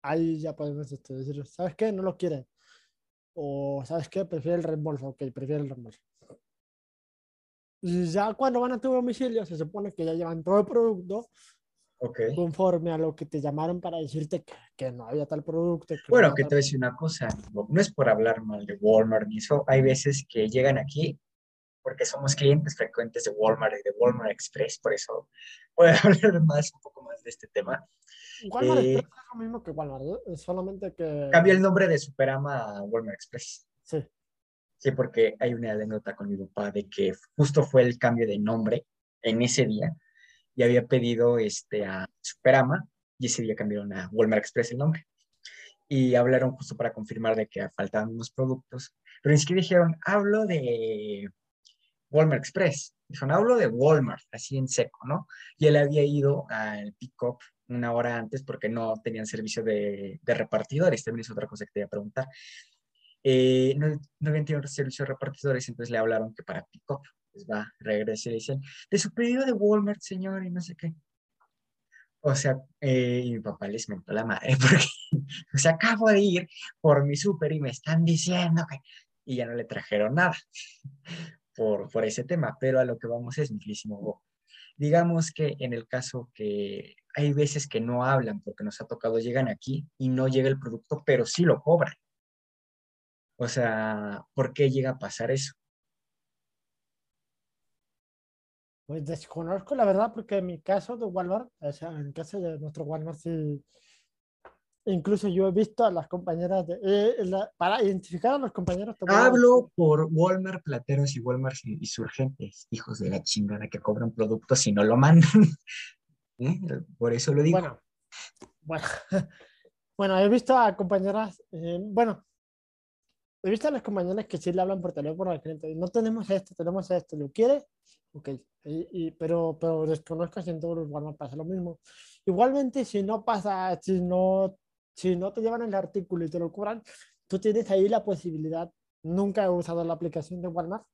Ahí ya podemos este, decir, ¿sabes qué? No lo quiere. O, ¿sabes qué? Prefiere el reembolso. Ok, prefiere el reembolso. Y ya cuando van a tu domicilio, se supone que ya llevan todo el producto Conforme a lo que te llamaron para decirte que, que no había tal producto. que Bueno, que tal- te voy a decir una cosa, no es por hablar mal de Walmart ni eso, hay veces que llegan aquí porque somos clientes frecuentes de Walmart y de Walmart Express, por eso voy a [LAUGHS] hablar más, un poco más de este tema. Walmart Eh, Express es lo mismo que Walmart, ¿eh? solamente que... Cambió el nombre de Superama a Walmart Express. Sí. Sí, porque hay una anécdota con mi papá de que justo fue el cambio de nombre en ese día y había pedido este, a Superama y ese día cambiaron a Walmart Express el nombre. Y hablaron justo para confirmar de que faltaban unos productos, pero ni siquiera dijeron, hablo de Walmart Express. Dijeron, hablo de Walmart, así en seco, ¿no? Y él había ido al pick-up una hora antes porque no tenían servicio de, de repartidores. También es otra cosa que te iba a preguntar. Eh, no, no habían tenido servicio de repartidores, entonces le hablaron que para pick-up. Pues va, regresa y dicen, de su pedido de Walmart, señor, y no sé qué. O sea, eh, y mi papá les mentó la madre [LAUGHS] porque, o sea, acabo de ir por mi súper y me están diciendo que... Y ya no le trajeron nada por, por ese tema, pero a lo que vamos es, mi Go. Digamos que en el caso que hay veces que no hablan porque nos ha tocado, llegan aquí y no llega el producto, pero sí lo cobran. O sea, ¿por qué llega a pasar eso? Pues desconozco la verdad porque en mi caso de Walmart, o sea, en el caso de nuestro Walmart, sí, incluso yo he visto a las compañeras de, eh, la- para identificar a los compañeros. Hablo por Walmart Plateros y Walmart Insurgentes, hijos de la chingada que cobran productos y no lo mandan. [LAUGHS] ¿Eh? Por eso lo digo. Bueno, bueno, [LAUGHS] bueno, he visto a compañeras, eh, bueno, visto a las compañeras que sí le hablan por teléfono al cliente. No tenemos esto, tenemos esto, ¿lo quiere? Ok, y- y- pero, pero desconozco si en todos los Walmart pasa lo mismo. Igualmente, si no pasa, si no, si no te llevan el artículo y te lo cobran, tú tienes ahí la posibilidad. Nunca he usado la aplicación de Walmart,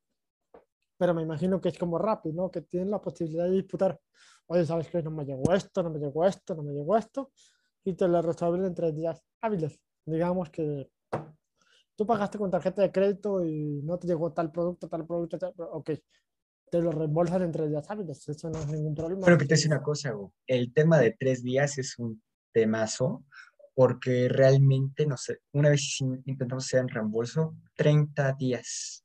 pero me imagino que es como Rappi, ¿no? Que tienen la posibilidad de disputar. Oye, ¿sabes qué? No me llegó esto, no me llegó esto, no me llegó esto. Y te lo resuelven en tres días hábiles. Digamos que tú pagaste con tarjeta de crédito y no te llegó tal producto, tal producto, tal, ok. te lo reembolsan en tres días hábiles, eso no es ningún problema. Pero que te dice una cosa, Go, el tema de tres días es un temazo, porque realmente, no sé, una vez intentamos hacer en reembolso, 30 días.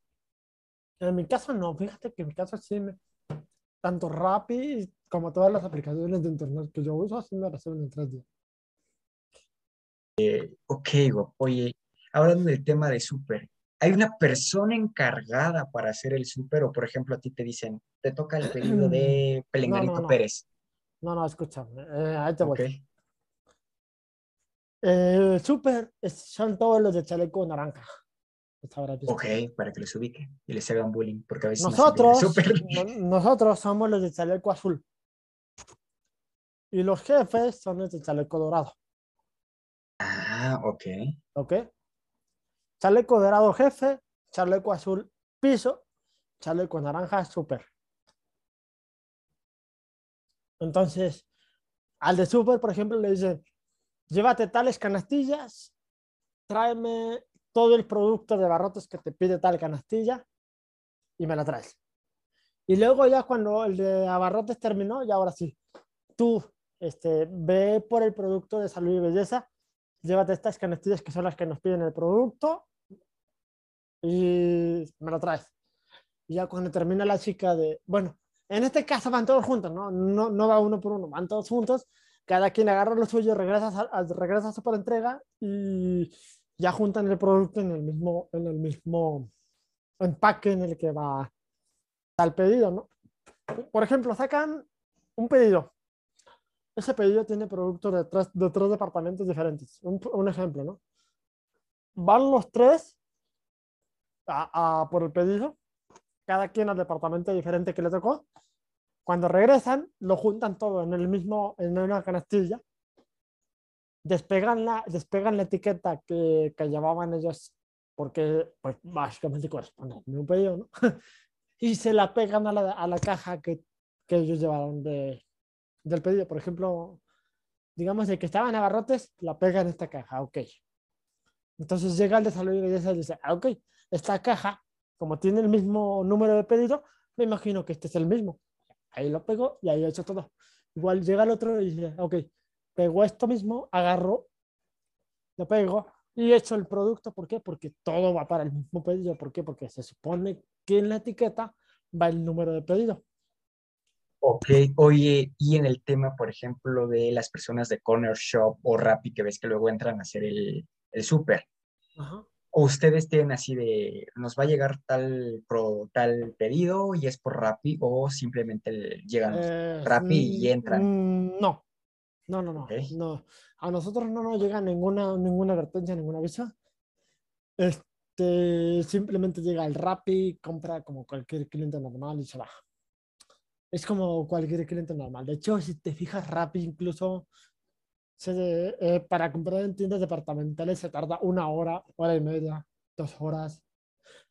En mi caso no, fíjate que en mi caso sí, me- tanto Rappi como todas las aplicaciones de internet que yo uso, sí me reciben en tres días. Ok, Go, oye, hablando del tema de súper, ¿hay una persona encargada para hacer el súper? O, por ejemplo, a ti te dicen, te toca el pedido [CLEARS THROAT] de Pelenganito no. Pérez. No, no, escúchame, eh, ahí te voy. Ok, Eh, súper es- son todos los de chaleco naranja. Ok, para que los ubique y les hagan bullying, porque a veces Nosotros, súper. no- nosotros somos los de chaleco azul. Y los jefes son los de chaleco dorado. Ah, ok. ¿Ok? Chaleco dorado jefe, chaleco azul piso, chaleco naranja super. Entonces, al de super, por ejemplo, le dicen, llévate tales canastillas, tráeme todo el producto de barrotes que te pide tal canastilla y me la traes. Y luego ya cuando el de abarrotes terminó, ya ahora sí, tú este, ve por el producto de salud y belleza, llévate estas canastillas que son las que nos piden el producto y me lo traes. Y ya cuando termina la chica de, bueno, en este caso van todos juntos, ¿no? No, no va uno por uno, van todos juntos, cada quien agarra lo suyo, regresa a, regresa a su entrega y ya juntan el producto en el mismo, en el mismo empaque en el que va al pedido, ¿no? Por ejemplo, sacan un pedido. Ese pedido tiene productos de tres, de tres departamentos diferentes. Un, un ejemplo, ¿no? Van los tres a, a por el pedido, cada quien al departamento diferente que le tocó. Cuando regresan, lo juntan todo en el mismo, en una canastilla, despegan la, despegan la etiqueta que, que llevaban ellos, porque pues básicamente corresponde a un pedido, ¿no? [LAUGHS] y se la pegan a la, a la caja que, que ellos llevaron de, del pedido. Por ejemplo, digamos de que estaban abarrotes, la pegan en esta caja, ok. Entonces llega el de salud y belleza y dice, ah, ok, esta caja, como tiene el mismo número de pedido, me imagino que este es el mismo. Ahí lo pego y ahí he hecho todo. Igual llega el otro y dice, ok, pego esto mismo, agarro, lo pego y he hecho el producto. ¿Por qué? Porque todo va para el mismo pedido. ¿Por qué? Porque se supone que en la etiqueta va el número de pedido. Ok, oye, y en el tema, por ejemplo, de las personas de Corner Shop o Rappi que ves que luego entran a hacer el, el súper, ustedes tienen así de, nos va a llegar tal, pro, tal pedido y es por Rappi, o simplemente le- llegan Eh, Rappi y entran. No, no, no, no, no. A nosotros no nos llega ninguna, ninguna advertencia, ninguna aviso. Este, simplemente llega el Rappi, compra como cualquier cliente normal y se va. Es como cualquier cliente normal. De hecho, si te fijas, Rappi incluso eh, para comprar en tiendas departamentales se tarda una hora, hora y media, dos horas.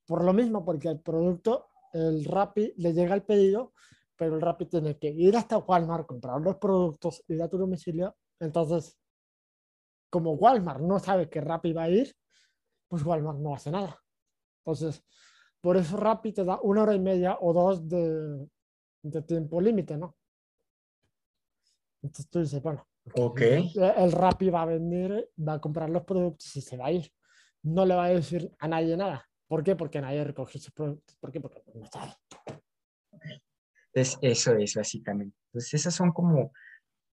Por lo mismo, porque el producto, el Rappi, le llega el pedido, pero el Rappi tiene que ir hasta Walmart, comprar los productos, ir a tu domicilio. Entonces, como Walmart no sabe que Rappi va a ir, pues Walmart no hace nada. Entonces, por eso Rappi te da una hora y media o dos de, de tiempo límite, ¿no? Entonces tú dices, bueno, Ok, el, el Rappi va a venir, va a comprar los productos y se va a ir. No le va a decir a nadie nada. ¿Por qué? Porque nadie recoge sus productos. ¿Por qué? Porque no sabe. es, eso es básicamente. Entonces, esas son como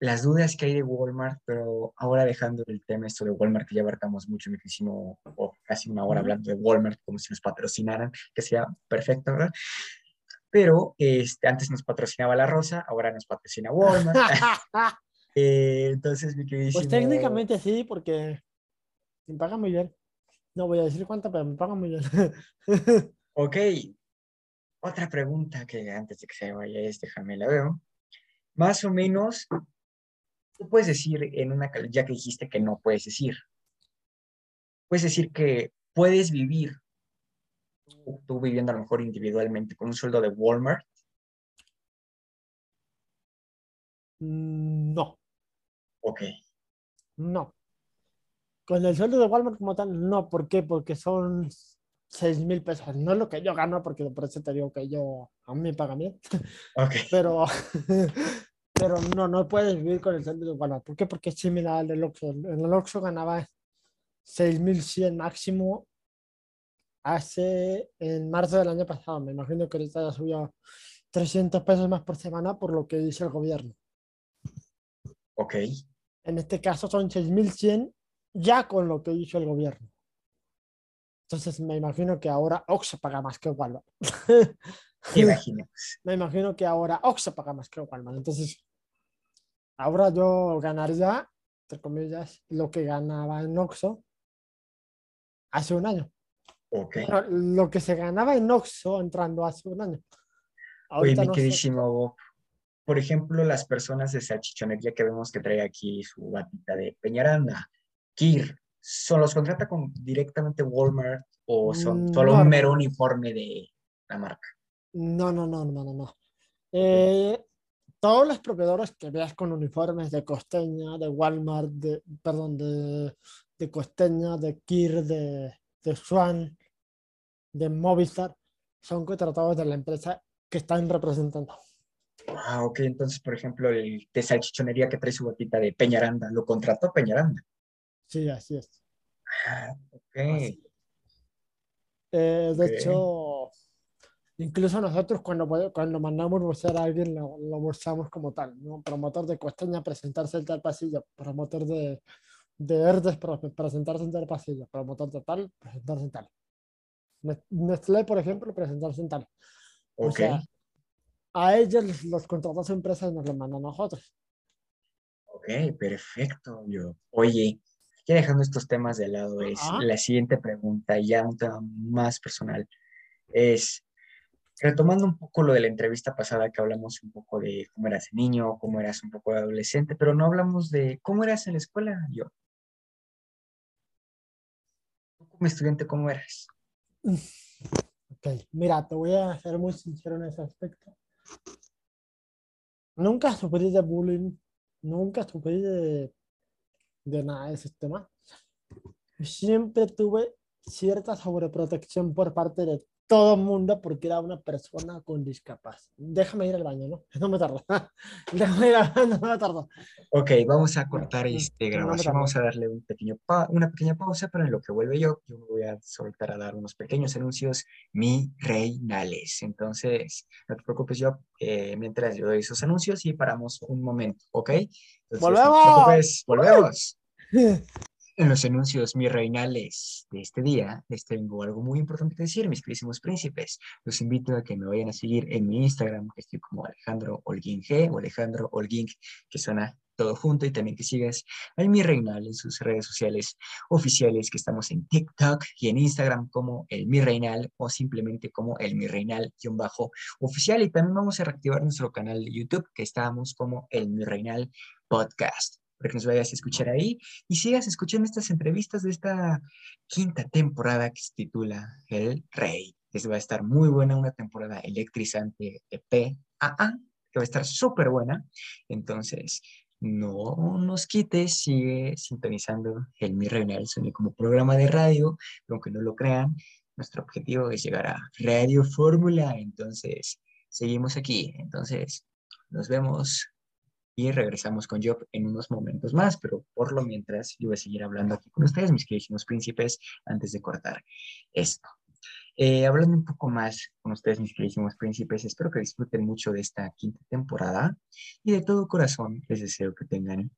las dudas que hay de Walmart, pero ahora dejando el tema esto de Walmart, que ya abarcamos mucho, muchísimo, o casi una hora hablando de Walmart, como si nos patrocinaran, que sea perfecto, ¿verdad? Pero este, antes nos patrocinaba La Rosa, ahora nos patrocina Walmart. [LAUGHS] [LAUGHS] Eh, entonces, mi queridísimo... Pues técnicamente sí, porque me pagan muy bien. No voy a decir cuánto, pero me pagan muy bien. [LAUGHS] Ok, otra pregunta que antes de que se vaya es, déjame la veo. Más o menos, tú puedes decir en una, ya que dijiste que no puedes decir, puedes decir que puedes vivir, tú, tú viviendo a lo mejor individualmente con un sueldo de Walmart. No, Ok, no. Con el sueldo de Walmart como tal, no. ¿Por qué? Porque son 6 mil pesos. No es lo que yo gano, porque por eso te digo que yo, a mí me pagan bien. Ok. [LAUGHS] Pero, [LAUGHS] pero no, no puedes vivir con el sueldo de Walmart. ¿Por qué? Porque es similar al del Oxxo. En el Oxxo ganaba 6.100 máximo hace, en marzo del año pasado. Me imagino que ahorita ya subió 300 pesos más por semana por lo que dice el gobierno. Ok. En este caso son 6.100 ya con lo que hizo el gobierno. Entonces me imagino que ahora Oxxo paga más que Walmart. [LAUGHS] Imaginemos. [LAUGHS] me imagino que ahora Oxxo paga más que Walmart. Entonces, ahora yo ganaría, entre comillas, lo que ganaba en Oxxo hace un año. Ok. Bueno, lo que se ganaba en Oxxo entrando hace un año. Oye, mi no sé. queridísimo Bob, por ejemplo, las personas de salchichonería que vemos que trae aquí su batita de Peñaranda, Kir, ¿son los contrata con directamente Walmart o son Mm, solo un mero uniforme de la marca? No, no, no, no, no, no. Eh, todos los proveedores que veas con uniformes de Costeña, de Walmart, de, perdón, de, de Costeña, de Kir, de, de Swan, de Movistar, son contratados de la empresa que están representando. Ah, ok, entonces, por ejemplo, el de salchichonería que trae su batita de Peñaranda, ¿lo contrató Peñaranda? Sí, así es. Ah, ok. Así. Eh, de Ok. hecho, incluso nosotros cuando, cuando mandamos buscar a alguien lo, lo buscamos como tal, ¿no? Promotor de Costeña, presentarse en tal pasillo, promotor de, de Herdes, presentarse en tal pasillo, promotor de tal, presentarse en tal. Nes- Nestlé, por ejemplo, presentarse en tal. O Ok. sea, a ellos los contrata su empresa y nos lo mandan a nosotros. Ok, perfecto, yo. Oye, ya dejando estos temas de lado, es la siguiente pregunta, ya un tema más personal, es, retomando un poco lo de la entrevista pasada que hablamos un poco de cómo eras niño, cómo eras un poco adolescente, pero no hablamos de cómo eras en la escuela, yo. Tú como estudiante, ¿cómo eras? Ok, mira, te voy a ser muy sincero en ese aspecto. Nunca sufrí de bullying, nunca sufrí de, de nada de ese tema. Siempre tuve cierta sobreprotección por parte de todo mundo porque era una persona con discapacidad. Déjame ir al baño, ¿no? [LAUGHS] No me tardo. [LAUGHS] Déjame ir al baño, no me tardo. Ok, vamos a cortar este no grabación, tardo. vamos a darle un pequeño pa- una pequeña pausa, pero en lo que vuelve yo, yo me voy a soltar a dar unos pequeños anuncios mi reinales. Entonces, no te preocupes, yo, eh, mientras yo doy esos anuncios y paramos un momento, ¿ok? Entonces, no te ¡Volvemos! preocupes, volvemos. [LAUGHS] En los anuncios mi reinales de este día, les tengo algo muy importante que decir, mis queridísimos príncipes. Los invito a que me vayan a seguir en mi Instagram, que estoy como Alejandro Holguín G o Alejandro Holguín, que suena todo junto, y también que sigas a mi reinal en sus redes sociales oficiales, que estamos en TikTok y en Instagram como el mi reinal o simplemente como el mi reinal-oficial. Y también vamos a reactivar nuestro canal de YouTube, que estamos como el mi reinal podcast para que nos vayas a escuchar ahí y sigas escuchando estas entrevistas de esta quinta temporada que se titula El Rey. Les va a estar muy buena, una temporada electrizante de PAA, que va a estar súper buena. Entonces, no nos quites, sigue sintonizando el Mi Reina Sueño como programa de radio, aunque no lo crean, nuestro objetivo es llegar a Radio Fórmula. Entonces, seguimos aquí. Entonces, nos vemos y regresamos con Job en unos momentos más, pero por lo mientras yo voy a seguir hablando aquí con ustedes, mis queridos príncipes, antes de cortar esto. Eh, hablando un poco más con ustedes, mis queridísimos príncipes, espero que disfruten mucho de esta quinta temporada y de todo corazón les deseo que tengan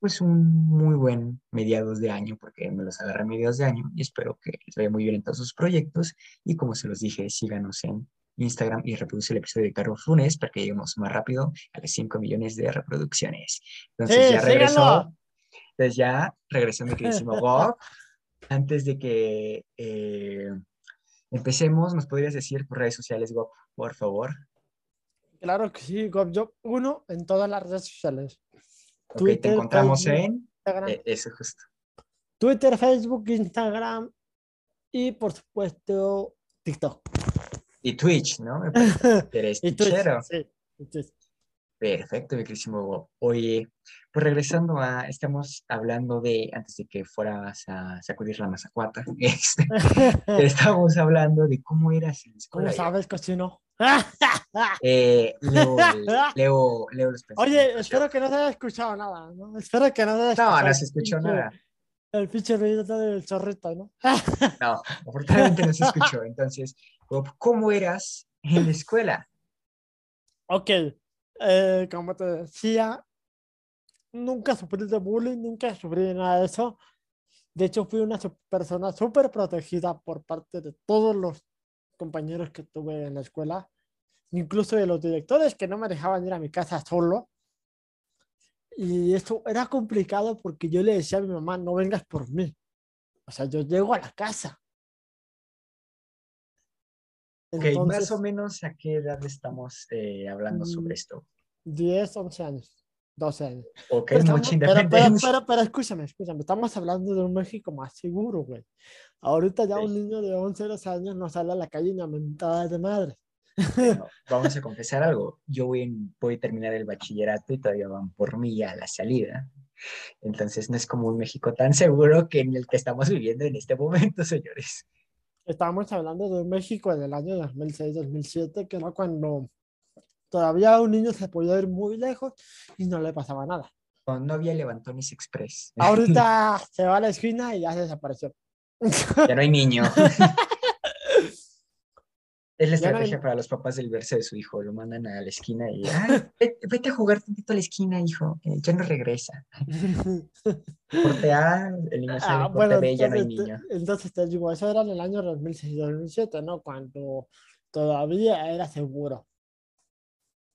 pues un muy buen mediados de año, porque me los agarré a mediados de año y espero que les vaya muy bien en todos sus proyectos y como se los dije, síganos en Instagram y reproduce el episodio de Carlos Funes para que lleguemos más rápido a los 5 millones de reproducciones. Entonces Sí, ya regresó, entonces ya regresó mi queridísimo [LAUGHS] Bob. Antes de que eh, empecemos, ¿nos podrías decir tus redes sociales, Bob, por favor? Claro que sí, GovJob1 en todas las redes sociales. Ok, te Twitter, encontramos Facebook, en... Instagram. eh, eso justo. Twitter, Facebook, Instagram y por supuesto TikTok. Y Twitch, ¿no? [LAUGHS] Eres Y Twitch, sí, y Twitch. Perfecto, mi querísimo Bob. Oye, pues regresando a, estamos hablando de, antes de que fueras a sacudir la mazacuata, [LAUGHS] este, [LAUGHS] estábamos hablando de cómo eras en la ¿Cómo escuela. sabes, cochino? Eh, leo, leo, leo los Oye, espero que no se haya escuchado nada, ¿no? Espero que no se haya No, escuchado no se escuchó nada. El pinche ruido del chorrito, ¿no? No, afortunadamente no se escuchó. Entonces, ¿cómo eras en la escuela? Ok, eh, como te decía, nunca sufrí de bullying, nunca sufrí de nada de eso. De hecho, fui una persona súper protegida por parte de todos los compañeros que tuve en la escuela, incluso de los directores que no me dejaban ir a mi casa solo. Y esto era complicado porque yo le decía a mi mamá, no vengas por mí. O sea, yo llego a la casa. Ok, más Entonces, o menos a qué edad estamos eh, hablando Mm, sobre esto. 10, 11 años, 12 años. Ok, Pero, estamos- mucha pero, pero, pero, pero escúchame, escúchame, estamos hablando de un México más seguro, güey. Ahorita ya Sí. un niño de 11, 12 años no sale a la calle ni a mentadas de madre. Bueno, [LAUGHS] vamos a confesar algo. Yo voy, en- voy a terminar el bachillerato y todavía van por mí a la salida. Entonces no es como un México tan seguro que en el que estamos viviendo en este momento, [LAUGHS] señores. Estábamos hablando de un México del año 2006-2007, que era cuando todavía un niño se podía ir muy lejos y no le pasaba nada. No, no había levantones express. Ahorita [LAUGHS] se va a la esquina y ya se desapareció. Ya no hay niño. [LAUGHS] Es la Ya no estrategia para los papás del verse de su hijo. Lo mandan a la esquina y, "Ay, vete, vete a jugar tantito a la esquina, hijo. eh, ya no regresa. [LAUGHS] Corte A, el niño sale, Ah, corte bueno, B, ya no hay entonces, niño. entonces te digo, eso era en el año 2006-2007, ¿no? Cuando todavía era seguro.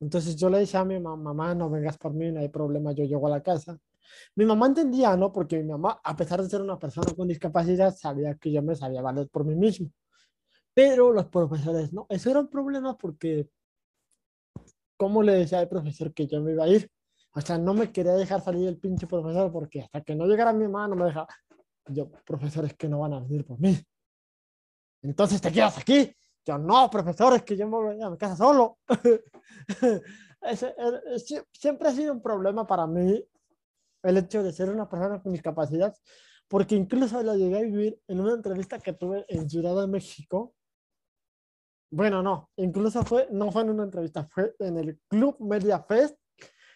Entonces yo le decía a mi mamá, mamá, no vengas por mí, no hay problema, yo llego a la casa. Mi mamá entendía, ¿no? Porque mi mamá, a pesar de ser una persona con discapacidad, sabía que yo me sabía valer por mí mismo. Pero los profesores, no, eso era un problema porque, ¿cómo le decía al profesor que yo me iba a ir? O sea, no me quería dejar salir el pinche profesor porque hasta que no llegara mi mamá no me dejaba. Yo, profesores que no van a venir por mí. Entonces te quedas aquí. Yo, no, profesores, que yo me voy a mi casa solo. [LAUGHS] Siempre ha sido un problema para mí el hecho de ser una persona con discapacidad, porque incluso lo llegué a vivir en una entrevista que tuve en Ciudad de México. Bueno, no, incluso fue, no fue en una entrevista, fue en el Club Media Fest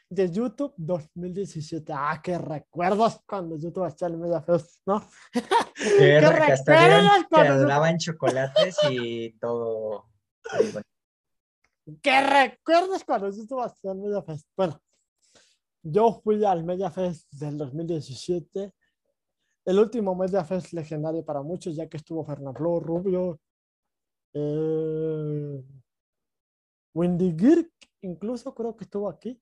de YouTube 2017. Ah, qué recuerdos cuando YouTube hacía el Media Fest, ¿no? [LAUGHS] ¿Qué dieron- recuerdos cuando daban chocolates y todo. bueno. ¿Qué recuerdas cuando yo estuve haciendo el Media Fest? Bueno, yo fui al Media Fest del 2017, el último Media Fest legendario para muchos, ya que estuvo Fernando Rubio, eh, Wendy Girk, incluso creo que estuvo aquí.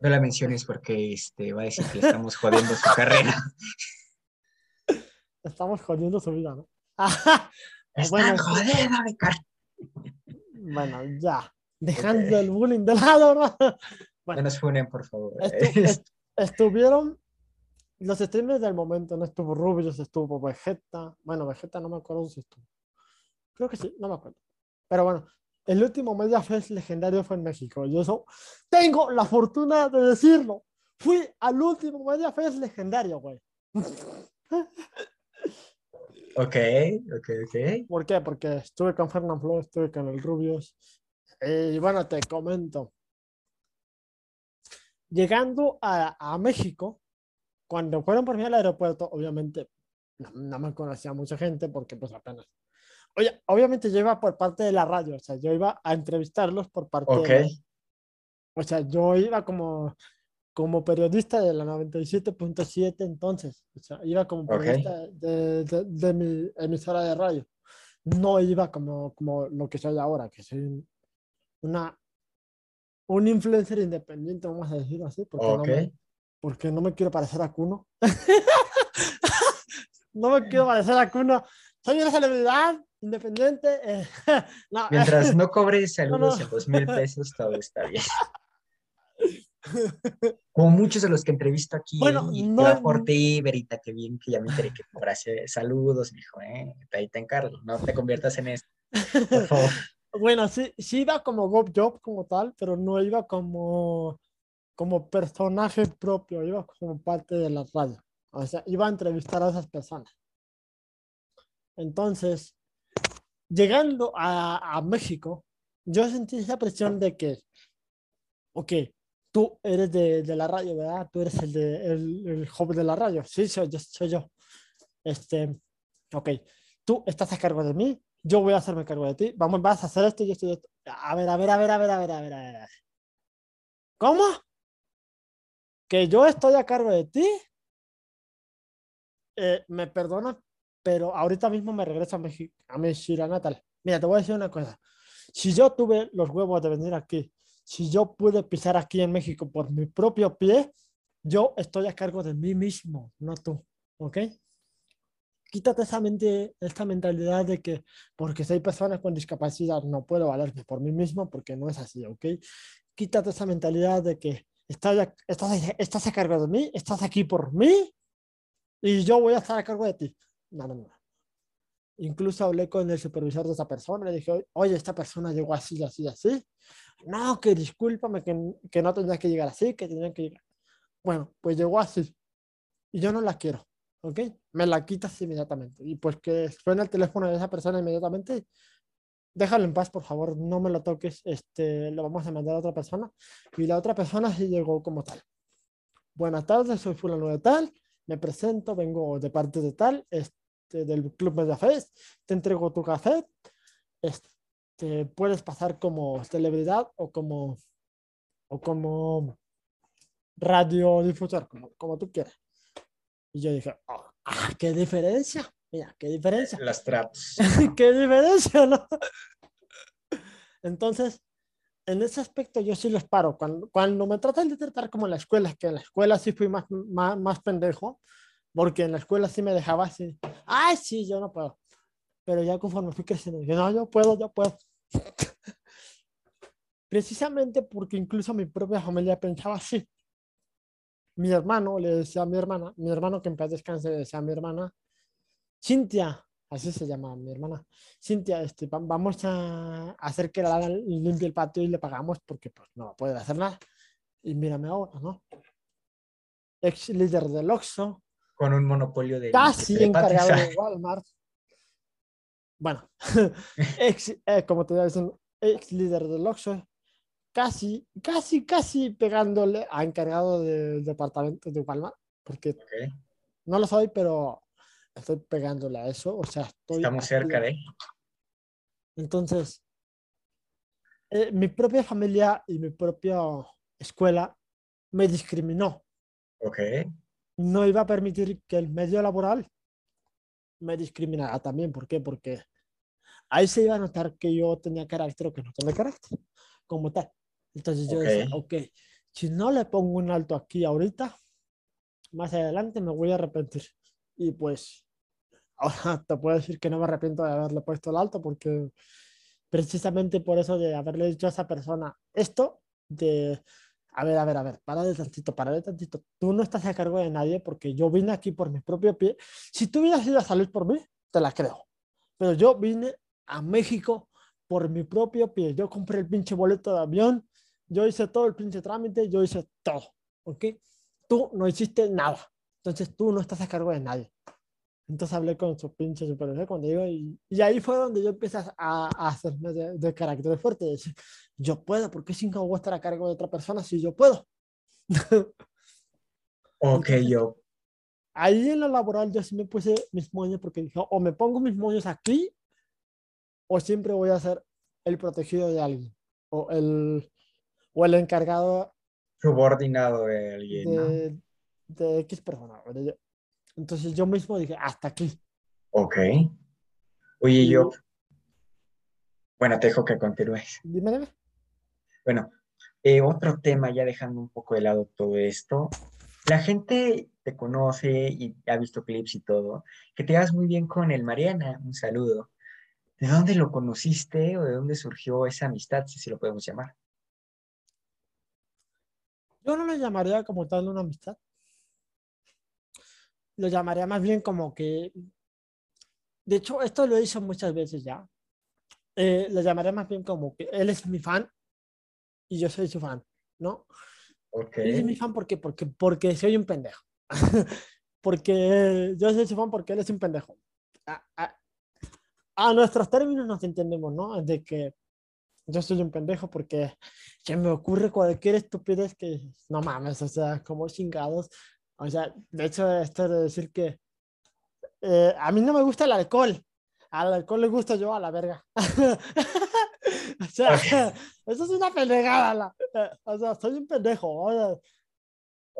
No la menciones porque este, va a decir que estamos jodiendo su carrera. [LAUGHS] Estamos jodiendo su vida, ¿no? [LAUGHS] Están sí. jodiendo mi carrera. bueno, ya, dejando el bullying de lado, ¿no? [LAUGHS] No nos funen, por favor. Estu- est- estuvieron los streamers del momento, no estuvo Rubius, estuvo Vegeta. Bueno, Vegeta no me acuerdo si estuvo. Creo que sí, no me acuerdo. Pero bueno, el último Media Fest legendario fue en México. Yo eso tengo la fortuna de decirlo. Fui al último Media Fest legendario, güey. Ok, ok, ok. ¿Por qué? Porque estuve con Fernand Flo, estuve con el Rubius. Y bueno, te comento. Llegando a, a México, cuando fueron por mí al aeropuerto, obviamente no, no me conocía mucha gente porque pues apenas. Oye, obviamente yo iba por parte de la radio, o sea, yo iba a entrevistarlos por parte de... O sea, yo iba como, como periodista de la 97.7 entonces, o sea, iba como periodista de, de- de mi emisora de radio. No iba como, como lo que soy ahora, que soy un- una, un influencer independiente, vamos a decirlo así, porque, no, me, porque no me quiero parecer a Kuno. [LAUGHS] no me quiero parecer a Kuno. Soy una celebridad independiente. eh, [LAUGHS] no, Mientras no [LAUGHS] cobres saludos no. en dos mil pesos, todo está bien. [LAUGHS] Como muchos de los que entrevisto aquí, Bueno, no- que por ti, Verita, qué bien que ya me enteré que cobrase saludos, mijo, ¿eh? Ahí te encargo, no te conviertas en eso, por favor. Bueno, sí, sí iba como Gob Job como tal, pero no iba como, como personaje propio, iba como parte de la radio. O sea, iba a entrevistar a esas personas. Entonces, llegando a, a México, yo sentí esa presión de que, ok, tú eres de, de la radio, ¿verdad? Tú eres el, de, el, el joven de la radio. Sí, soy yo, soy yo. Este, ok, tú estás a cargo de mí, yo voy a hacerme cargo de ti, vamos, vas a hacer esto y esto y esto. A ver, a ver, a ver, a ver, a ver, a ver, a ver. ¿Cómo? ¿Que yo estoy a cargo de ti? Eh, me perdonas, pero ahorita mismo me regreso a, México, a mi ciudad natal. Mira, te voy a decir una cosa. Si yo tuve los huevos de venir aquí, si yo pude pisar aquí en México por mi propio pie, yo estoy a cargo de mí mismo, no tú. ¿Ok? Quítate esa mente, esta mentalidad de que porque soy persona con discapacidad no puedo valerme por mí mismo, porque no es así, ¿ok? Quítate esa mentalidad de que estás, estás, estás a cargo de mí, estás aquí por mí y yo voy a estar a cargo de ti. No, no. Incluso hablé con el supervisor de esa persona, le dije, oye, esta persona llegó así, así, así. No, que discúlpame, que, que no tenía que llegar así, que tenía que llegar. Bueno, pues llegó así. Y yo no la quiero, ¿ok? Me la quitas inmediatamente. Y pues que suene el teléfono de esa persona inmediatamente. Déjalo en paz, por favor, no me lo toques. Este, lo vamos a mandar a otra persona. Y la otra persona sí llegó como tal. Buenas tardes, soy fulano de tal. Me presento, vengo de parte de tal, este, del Club Mediafest. Te entrego tu café. Este, puedes pasar como celebridad o como, o como radiodifusor, como, como tú quieras. Y yo dije, "Ah, ah, qué diferencia. Mira, qué diferencia. [LAUGHS] Los tratos. [LAUGHS] qué diferencia, ¿no? Entonces, en ese aspecto yo sí los paro. Cuando, cuando me tratan de tratar como en la escuela, que en la escuela sí fui más, más, más pendejo, porque en la escuela sí me dejaba así, ay, sí, yo no puedo. Pero ya conforme fui creciendo, dije, no, yo puedo, yo puedo. [LAUGHS] Precisamente porque incluso mi propia familia pensaba así. Mi hermano le decía a mi hermana, mi hermano que en paz descanse le decía a mi hermana, Cintia, así se llama mi hermana, Cintia, este, va- vamos a hacer que la limpie el patio y le pagamos porque pues no poder hacer nada. Y mírame ahora, ¿no? Ex líder del Oxxo, Con un monopolio de. casi de encargado de [LAUGHS] Walmart. Bueno, [LAUGHS] ex, eh, como te dicen, ex líder del Oxxo, casi, casi, casi pegándole a encargado del departamento de Walmart, porque no lo soy, pero estoy pegándole a eso, o sea, estoy Estamos cerca de. Entonces, eh, mi propia familia y mi propia escuela me discriminó. Ok. No iba a permitir que el medio laboral me discriminara también. ¿Por qué? Porque ahí se iba a notar que yo tenía carácter o que no tenía carácter, como tal. Entonces yo decía, ok, si no le pongo un alto aquí ahorita, más adelante me voy a arrepentir. Y pues, ahora [LAUGHS] te puedo decir que no me arrepiento de haberle puesto el alto porque precisamente por eso de haberle dicho a esa persona esto, de, a ver, a ver, a ver, párale tantito, párale tantito, tú no estás a cargo de nadie porque yo vine aquí por mi propio pie. Si tú hubieras ido a salir por mí, te la creo. Pero yo vine a México por mi propio pie. Yo compré el pinche boleto de avión, yo hice todo el pinche trámite, yo hice todo, ¿ok? Tú no hiciste nada. Entonces tú no estás a cargo de nadie. Entonces hablé con su pinche supervisor cuando digo, y, y ahí fue donde yo empecé a, a hacerme de, de carácter fuerte, de decir, yo puedo, ¿por qué sin voy a estar a cargo de otra persona si yo puedo? [LAUGHS] Ok, Entonces- yo. Ahí en lo laboral yo sí me puse mis moños porque dije, o me pongo mis moños aquí, o siempre voy a ser el protegido de alguien, o el, o el encargado Subordinado de alguien, ¿no? de, de X persona. de. Entonces yo mismo dije, hasta aquí. Ok. Oye, yo. Bueno, te dejo que continúes. Dime, dime. Bueno, eh, otro tema, ya dejando un poco de lado todo esto. La gente te conoce y ha visto clips y todo. Que te vas muy bien con el Mariana. Un saludo. ¿De dónde lo conociste o de dónde surgió esa amistad, si lo podemos llamar? Yo no lo llamaría como tal una amistad. Lo llamaría más bien como que, de hecho, esto lo he dicho muchas veces ya. Eh, lo llamaría más bien como que él es mi fan y yo soy su fan, ¿no? Ok. Yo soy mi fan ¿por qué? porque, porque soy un pendejo. [LAUGHS] porque yo soy su fan porque él es un pendejo. A, a- a nuestros términos nos entendemos, ¿no? De que yo soy un pendejo porque se me ocurre cualquier estupidez que no mames, o sea, como chingados. O sea, de hecho, esto de decir que eh, a mí no me gusta el alcohol. Al alcohol le gusta yo a la verga. [LAUGHS] o sea, [LAUGHS] eso es una pendejada. la- o sea, soy un pendejo. o sea,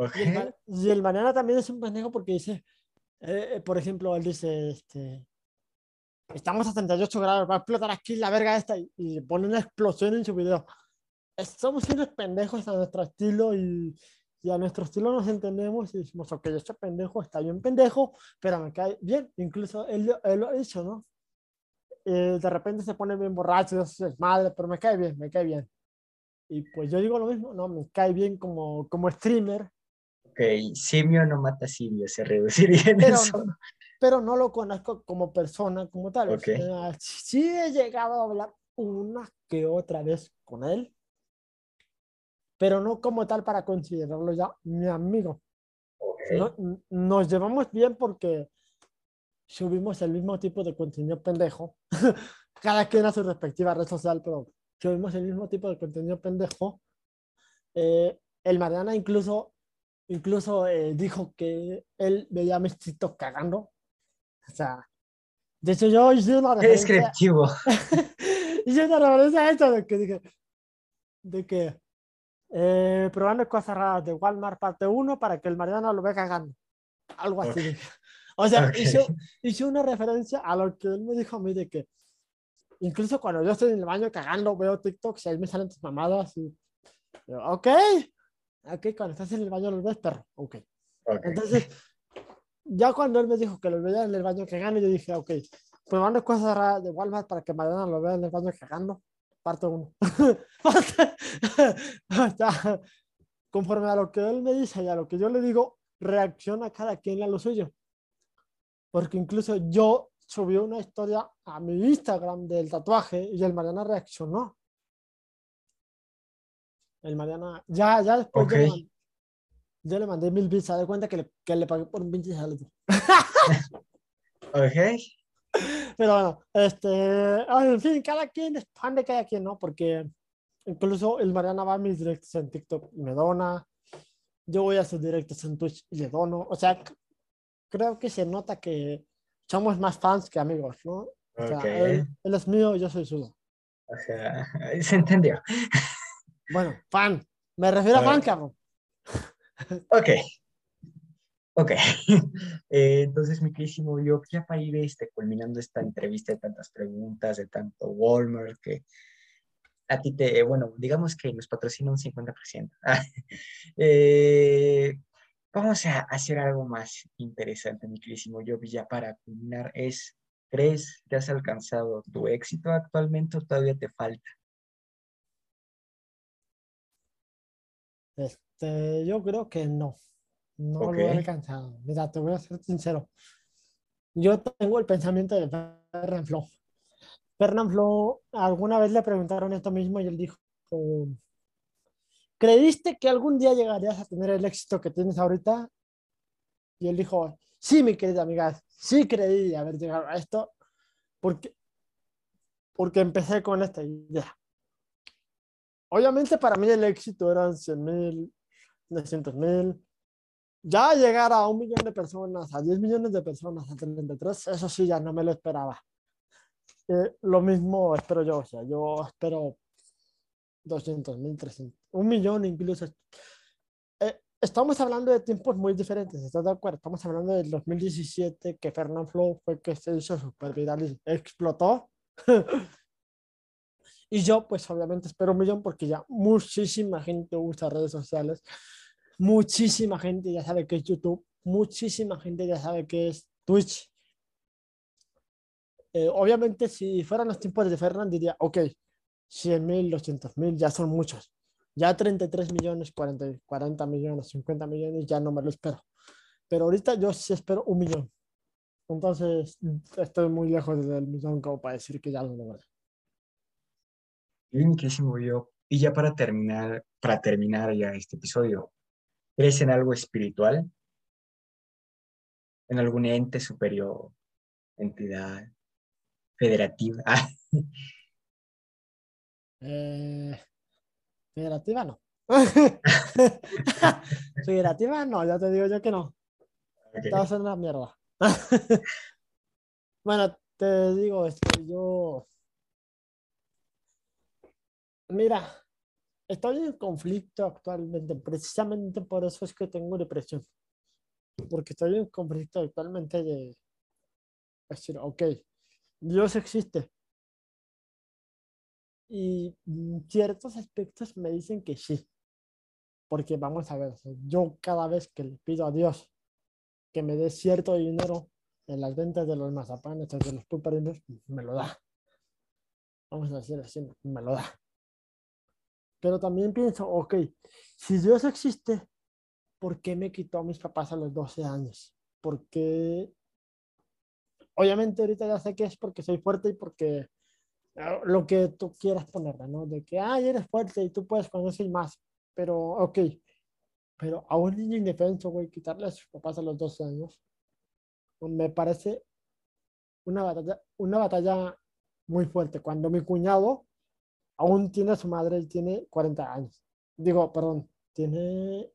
Ok. y el, y el Mariana también es un pendejo porque dice, eh, eh, por ejemplo, él dice, este, estamos a 38 grados, va a explotar aquí la verga esta y, y pone una explosión en su video. Somos unos pendejos a nuestro estilo y, y a nuestro estilo nos entendemos y decimos, ok, este pendejo está bien pendejo, pero me cae bien. Incluso él, lo- él lo ha dicho, ¿no? Eh, de repente se pone bien borracho, es madre, pero me cae bien, me cae bien. Y pues yo digo lo mismo, no, me cae bien como, como streamer, Ok, simio no mata simio, se reduciría en Pero eso. pero no lo conozco como persona, como tal. o Ok. sea, sí he llegado a hablar una que otra vez con él, pero no como tal para considerarlo ya mi amigo. Ok. No- nos llevamos bien porque subimos el mismo tipo de contenido pendejo, [LAUGHS] cada quien a su respectiva red social, pero subimos el mismo tipo de contenido pendejo. Eh, el Mariana incluso, incluso eh, dijo que él veía mis TikTok cagando. O sea, de hecho yo hice una referencia, descriptivo. [LAUGHS] hice una referencia a esto de que dije, de que eh, probando cosas raras de Walmart parte 1 para que el Mariana lo vea cagando. Algo así. Ok. dije. [LAUGHS] O sea, Ok. hice, hice una referencia a lo que él me dijo a mí de que incluso cuando yo estoy en el baño cagando, veo TikTok y ahí me salen tus mamadas y yo, ok, ok, cuando estás en el baño lo ves, perro, ok. Ok. Entonces, ya cuando él me dijo que lo veía en el baño cagando, yo dije, ok, probando cosas raras de Walmart para que Mariana lo vea en el baño cagando, parte uno. [LAUGHS] [LAUGHS] Conforme a lo que él me dice y a lo que yo le digo, reacciona cada quien a lo suyo. Porque incluso yo subí una historia a mi Instagram del tatuaje y el Mariana reaccionó. El Mariana, ya, ya después yo, le Ok. man- yo le mandé mil bits, da cuenta que le, que le pagué por un pinche saludo. [LAUGHS] Ok. Pero bueno, este, en fin, cada quien es fan de cada quien, ¿no? Porque incluso el Mariana va a mis directos en TikTok y me dona. Yo voy a sus directos en Twitch y le dono. O sea, creo que se nota que somos más fans que amigos, ¿no? O sea, él, él es mío, yo soy suyo. Ajá. Se entendió. Bueno, fan. Me refiero a fan, Bueno. cabrón. Ok. Ok. [LAUGHS] Eh, entonces, mi queridísimo yo, ya para ir este, culminando esta entrevista de tantas preguntas, de tanto Walmart, que a ti te, bueno, digamos que nos patrocina un 50%. [LAUGHS] Eh, vamos a hacer algo más interesante, mi queridísimo yo, ya para culminar, es, ¿crees que has alcanzado tu éxito actualmente o todavía te falta? Este, yo creo que no. No lo he alcanzado. Mira, te voy a ser sincero. Yo tengo el pensamiento de Ferran Flo. Fernan Flo, alguna vez le preguntaron esto mismo y él dijo, ¿creíste que algún día llegarías a tener el éxito que tienes ahorita? Y él dijo, sí, mi querida amiga, sí creí haber llegado a esto porque, porque empecé con esta idea. Obviamente para mí el éxito eran 100 mil, 900 mil. Ya llegar a un millón de personas, a 10 millones de personas, a 33, eso sí ya no me lo esperaba. Eh, lo mismo espero yo, o sea, yo espero 200 mil, 300, un millón incluso. Eh, estamos hablando de tiempos muy diferentes, ¿estás de acuerdo? Estamos hablando del 2017 que Fernand Flow fue que se hizo super viral y explotó. [LAUGHS] y yo, pues obviamente espero un millón porque ya muchísima gente usa redes sociales, muchísima gente ya sabe que es YouTube, muchísima gente ya sabe que es Twitch. Eh, obviamente, si fueran los tiempos de Fernan, diría, ok, 100 mil, 200 mil, ya son muchos. Ya 33 millones, 40, 40 millones, 50 millones, ya no me lo espero. Pero ahorita yo sí espero un millón. Entonces, estoy muy lejos del millón como para decir que ya lo logré. Y mi queridísimo yo, Y ya para terminar, para terminar ya este episodio, ¿crees en algo espiritual? ¿En algún ente superior? ¿Entidad? ¿Federativa? Eh, federativa no. [LAUGHS] federativa no, ya te digo yo que no. Ok. Te vas a hacer una mierda. [LAUGHS] bueno, te digo, este, yo. Mira, estoy en conflicto actualmente. Precisamente por eso es que tengo depresión. Porque estoy en conflicto actualmente de decir, ok, Dios existe. Y ciertos aspectos me dicen que sí. Porque vamos a ver, yo cada vez que le pido a Dios que me dé cierto dinero en las ventas de los mazapanes o de los pulparinos, me lo da. Vamos a decir así, me lo da. Pero también pienso, ok, si Dios existe, ¿por qué me quitó a mis papás a los 12 años? ¿Por qué? Obviamente ahorita ya sé que es porque soy fuerte y porque ah, lo que tú quieras ponerle, ¿no? De que, ay, eres fuerte y tú puedes con eso y más. Pero, ok, pero a un niño indefenso, güey, quitarle a sus papás a los 12 años, me parece una batalla, una batalla muy fuerte. Cuando mi cuñado aún tiene a su madre y tiene 40 años. Digo, perdón, tiene,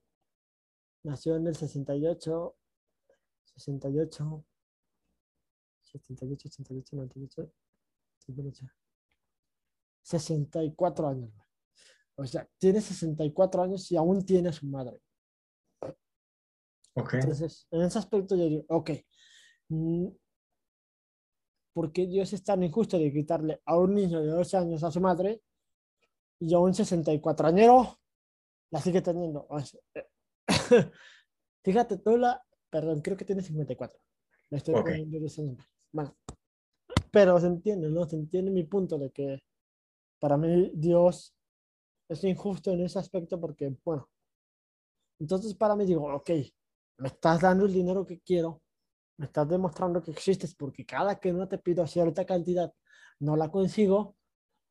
nació en el 68, 68, 78, 88, 98, 98, 64 años. O sea, tiene 64 años y aún tiene a su madre. Ok. Entonces, en ese aspecto yo digo, ok, mm, ¿por qué Dios es tan injusto de quitarle a un niño de 12 años a su madre y a un 64 añero la sigue teniendo? Sea, [LAUGHS] fíjate, tú la, perdón, creo que tiene 54. Le estoy Ok. poniendo 10 años más. Bueno, pero se entiende, ¿no? Se entiende mi punto de que para mí Dios es injusto en ese aspecto porque, bueno, entonces para mí digo, ok, me estás dando el dinero que quiero, me estás demostrando que existes porque cada que no te pido cierta cantidad no la consigo,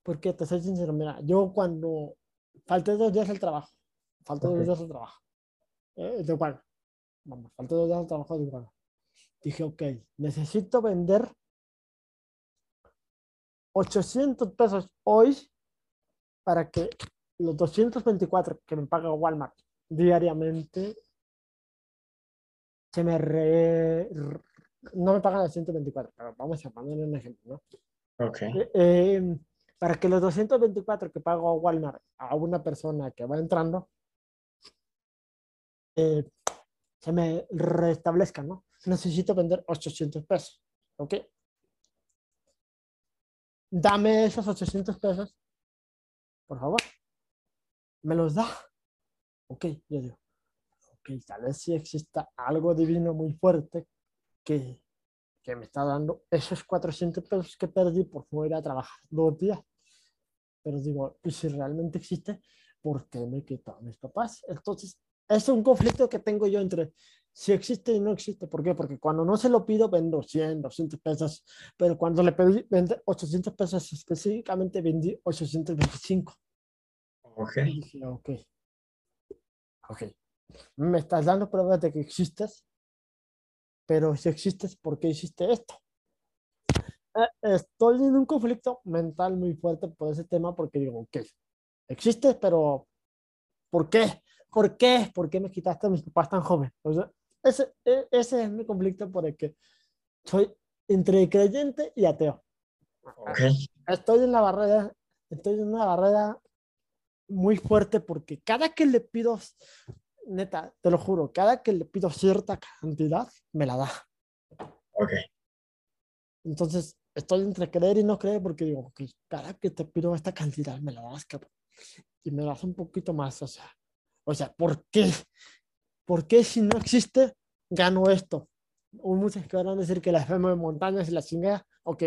porque te soy sincero, mira, yo cuando falté dos días al trabajo, falté Ok. dos días al trabajo, eh, de igual, vamos, falté dos días al trabajo de igual. Dije, ok, necesito vender 800 pesos hoy para que los 224 que me paga Walmart diariamente se me re- no me pagan los 124, pero vamos a poner un ejemplo, ¿no? Ok. Eh, eh, para que los 224 que pago a Walmart a una persona que va entrando eh, se me restablezca, ¿no? Necesito vender 800 pesos, ¿ok? Dame esos 800 pesos, por favor. Me los da. Ok, yo digo, ok, tal vez sí exista algo divino muy fuerte que, que me está dando esos 400 pesos que perdí por no ir a trabajar dos días. Pero digo, si realmente existe, ¿por qué me quitó a mis papás? Entonces, es un conflicto que tengo yo entre si existe y no existe. ¿Por qué? Porque cuando no se lo pido, vendo 100, 200 pesos, pero cuando le pedí vender 800 pesos específicamente, vendí 825. Ok. Y dije, ok, ok, me estás dando pruebas de que existes, pero si existes, ¿por qué hiciste esto? Eh, Estoy en un conflicto mental muy fuerte por ese tema porque digo, ok, existes, pero ¿por qué? ¿Por qué? ¿Por qué me quitaste a mis papás tan jóvenes? O sea, ese, e- ese es mi conflicto por el que soy entre creyente y ateo. Ok. Estoy en la barrera, estoy en una barrera muy fuerte porque cada que le pido, neta, te lo juro, cada que le pido cierta cantidad, me la da. Ok. Entonces, estoy entre creer y no creer porque digo, ok, cada que te pido esta cantidad, me la das, cabrón. Y me das un poquito más, o sea, o sea, ¿por qué? ¿Por qué si no existe, gano esto? Muchos que van a decir que la fe mueve montañas y la chingada, ok,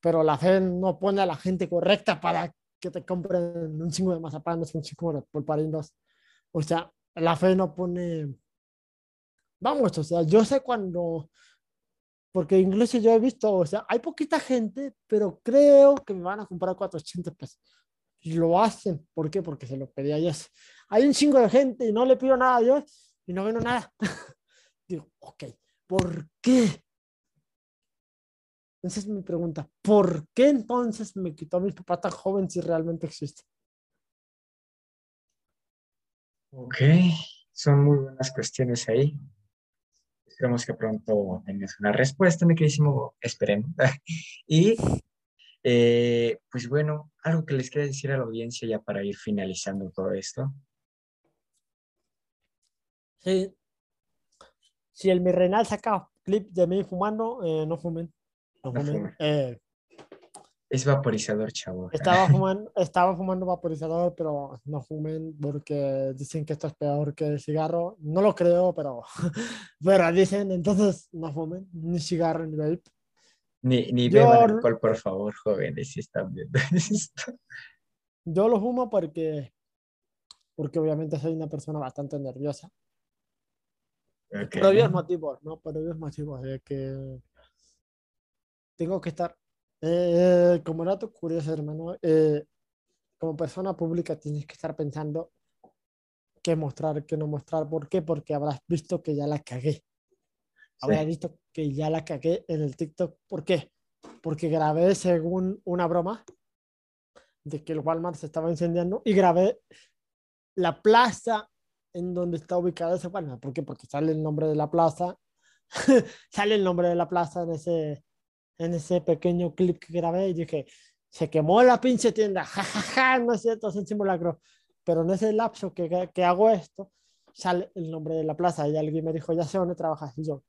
pero la fe no pone a la gente correcta para que te compren un chingo de mazapanes, un chingo de pulparindos. O sea, la fe no pone... Vamos, o sea, yo sé cuando... Porque incluso yo he visto, o sea, hay poquita gente, pero creo que me van a comprar 400 pesos. lo hacen. ¿Por qué? Porque se lo pedí a Dios. Hay un chingo de gente y no le pido nada a Dios y no gano nada. [LAUGHS] Digo, ok, ¿por qué? Esa es mi pregunta. ¿Por qué entonces me quitó a mi papá tan joven si realmente existe? Ok, son muy buenas cuestiones ahí. Esperemos que pronto tengas una respuesta, mi queridísimo. Esperemos. [LAUGHS] y eh, pues bueno, algo que les quiera decir a la audiencia ya para ir finalizando todo esto. Sí. Si el Mirrenal saca clip de mí fumando, eh, no fumen. No No fumen. fumen. Eh, Es vaporizador, chavo. estaba, [LAUGHS] fumando, estaba fumando vaporizador, pero no fumen porque dicen que esto es peor que el cigarro. No lo creo, pero, [LAUGHS] pero dicen, entonces no fumen, ni cigarro ni vape. Ni, ni Yo- beban alcohol, por favor, jóvenes, si están viendo [LAUGHS] esto. Yo lo fumo porque, porque obviamente soy una persona bastante nerviosa. Ok. Por obvios motivos, ¿no? Por obvios motivos de que tengo que estar, eh, como dato curioso, hermano, eh, como persona pública tienes que estar pensando qué mostrar, qué no mostrar. ¿Por qué? Porque habrás visto que ya la cagué. Habrás Sí. visto que ya la cagué en el TikTok. ¿Por qué? Porque grabé según una broma de que el Walmart se estaba incendiando y grabé la plaza en donde está ubicado ese Walmart. ¿Por qué? Porque sale el nombre de la plaza, [LAUGHS] sale el nombre de la plaza en ese, en ese pequeño clip que grabé y dije, se quemó la pinche tienda, [LAUGHS] jajaja, no es cierto, es un simulacro. Pero en ese lapso que, que hago esto, sale el nombre de la plaza y alguien me dijo, ya sé dónde trabajas. Y yo,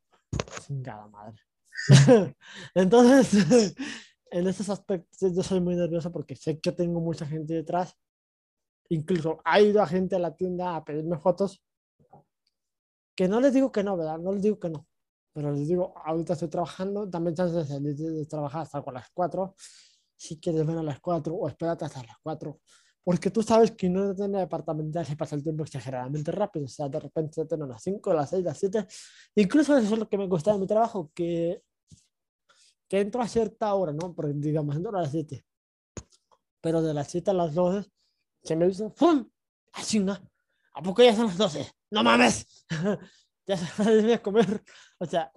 chingada madre. [LAUGHS] Entonces, [LAUGHS] en esos aspectos yo soy muy nervioso porque sé que tengo mucha gente detrás. Incluso ha ido a gente a la tienda a pedirme fotos. Que no les digo que no, ¿verdad? No les digo que no. Pero les digo, ahorita estoy trabajando, dame chance de de, de trabajar hasta con las 4. Si quieres ven a las 4 o espérate hasta las 4. Porque tú sabes que no tiene departamental se pasa el tiempo exageradamente rápido. O sea, de repente se tienen las 5, las 6, las 7. Incluso eso es lo que me gusta de mi trabajo, que, que entro a cierta hora, ¿no? Porque digamos, entro a las 7. Pero de las 7 a las 12 se me hizo ¡pum! ¡Ah, chinga! ¿A poco ya son las 12? ¡No mames! [LAUGHS] ya [LAUGHS] se de comer. O sea,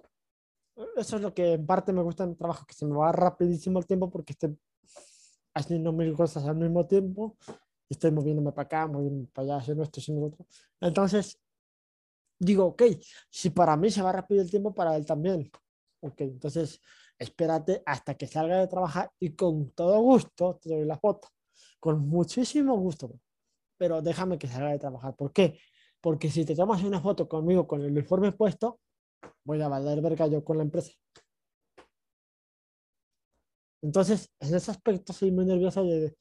eso es lo que en parte me gusta en mi trabajo, que se me va rapidísimo el tiempo porque estoy haciendo mil cosas al mismo tiempo. y Estoy moviéndome para acá, moviéndome para allá, haciendo esto, haciendo otro. Entonces, digo, ok, si para mí se va rápido el tiempo, para él también. Ok, entonces espérate hasta que salga de trabajar y con todo gusto te doy la foto. Con muchísimo gusto. Pero déjame que salga de trabajar. ¿Por qué? Porque si te tomas una foto conmigo con el uniforme puesto, voy a valer verga yo con la empresa. Entonces, en ese aspecto soy muy nervioso de,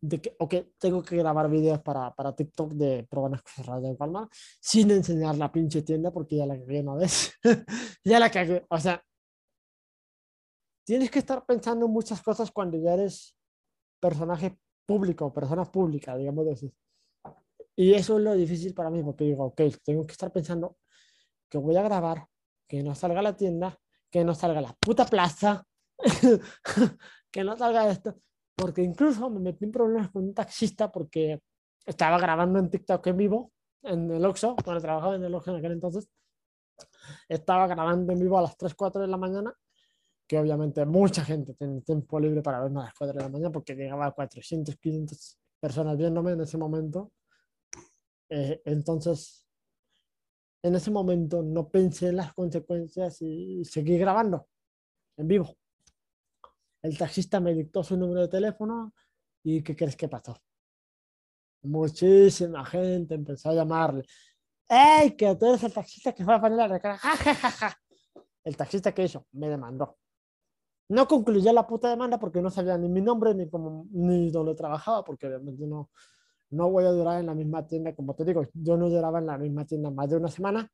de que, ok, tengo que grabar videos para, para TikTok de las cosas raras de Palma sin enseñar la pinche tienda porque ya la cagué una vez. [LAUGHS] ya la cagué. O sea, tienes que estar pensando en muchas cosas cuando ya eres personaje público, persona pública, digamos así. Y eso es lo difícil para mí porque digo, ok, tengo que estar pensando que voy a grabar, que no salga la tienda, que no salga la puta plaza, [LAUGHS] que no salga esto, porque incluso me metí en problemas con un taxista porque estaba grabando en TikTok en vivo, en el Oxxo, cuando trabajaba en el Oxxo en aquel entonces, estaba grabando en vivo a las 3, 4 de la mañana, que obviamente mucha gente tiene tiempo libre para verme a las 4 de la mañana porque llegaba a 400, 500 personas viéndome en ese momento. Eh, entonces, en ese momento no pensé en las consecuencias y seguí grabando en vivo. El taxista me dictó su número de teléfono y ¿qué crees que pasó? Muchísima gente empezó a llamarle. ¡Ey, que tú eres el taxista que fue a poner la recarga! ¡Ja, ja, ja, ja! El taxista que hizo me demandó. No concluyó la puta demanda porque no sabía ni mi nombre ni, cómo, ni dónde trabajaba, porque obviamente no, no voy a durar en la misma tienda, como te digo, yo no duraba en la misma tienda más de una semana,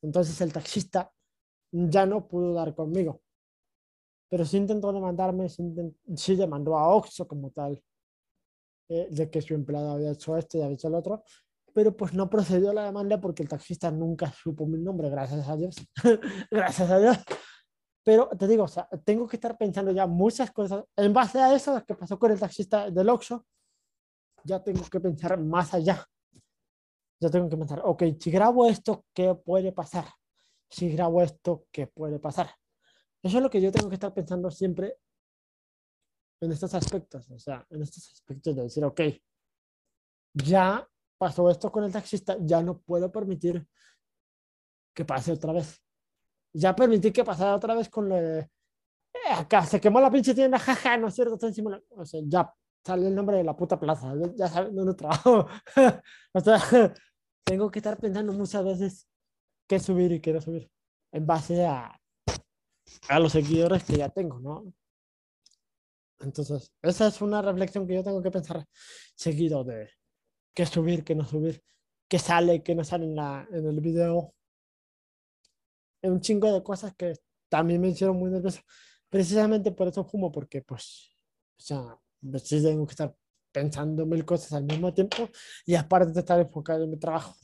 entonces el taxista ya no pudo dar conmigo. Pero sí intentó demandarme, sí, sí demandó a Oxxo como tal, eh, de que su empleado había hecho esto y había hecho lo otro, pero pues no procedió la demanda porque el taxista nunca supo mi nombre, gracias a Dios, [LAUGHS] gracias a Dios. Pero te digo, o sea, tengo que estar pensando ya muchas cosas en base a eso que pasó con el taxista del Oxxo, ya tengo que pensar más allá. Ya tengo que pensar, ok, si grabo esto, ¿qué puede pasar? Si grabo esto, ¿qué puede pasar? Eso es lo que yo tengo que estar pensando siempre en estos aspectos, o sea, en estos aspectos de decir, ok, ya pasó esto con el taxista, ya no puedo permitir que pase otra vez. Ya permití que pasara otra vez con lo de, eh, acá se quemó la pinche tienda, jaja, no es cierto, está encima, o sea, ya sale el nombre de la puta plaza, ya sabes dónde trabajo. [LAUGHS] o sea, [LAUGHS] tengo que estar pensando muchas veces qué subir y qué no subir, en base a, a los seguidores que ya tengo, ¿no? Entonces, esa es una reflexión que yo tengo que pensar seguido de qué subir, qué no subir, qué sale, qué no sale en, la, en el video. Es un chingo de cosas que también me hicieron muy nervioso. Precisamente por eso fumo, porque pues, o sea, sí tengo que estar pensando mil cosas al mismo tiempo y aparte de estar enfocado en mi trabajo.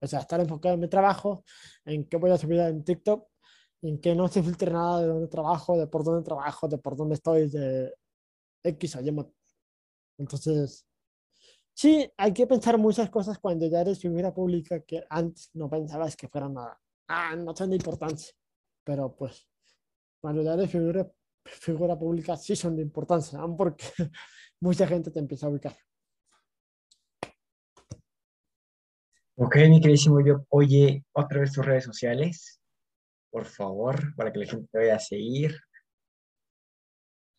O sea, estar enfocado en mi trabajo, en qué voy a subir en TikTok, en que no se filtre nada de dónde trabajo, de por dónde trabajo, de por dónde estoy, de X o Y. Entonces, sí, hay que pensar muchas cosas cuando ya eres figura pública que antes no pensabas que fueran nada. Ah, no son de importancia. Pero pues, cuando ya eres figura, figura pública, sí son de importancia, porque [LAUGHS] mucha gente te empieza a ubicar. Ok, mi queridísimo yo, oye, otra vez tus redes sociales por favor, para que la gente te vaya a seguir.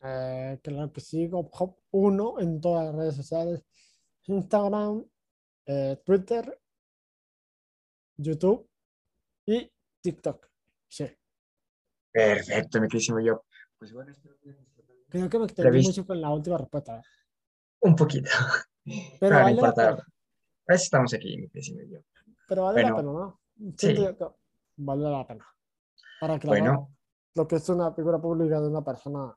Eh, claro que sigo Hop 1 en todas las redes sociales. Instagram, eh, Twitter, YouTube y TikTok. Sí. Perfecto, mi queridísimo yo. Pues bueno, espero que... Creo que me extendí mucho con la última respuesta. Un poquito. Pero, vale no importa. estamos aquí, mi queridísimo yo. Pero vale la pena, ¿no? Sí. Vale la pena para bueno. lo que es una figura pública de una persona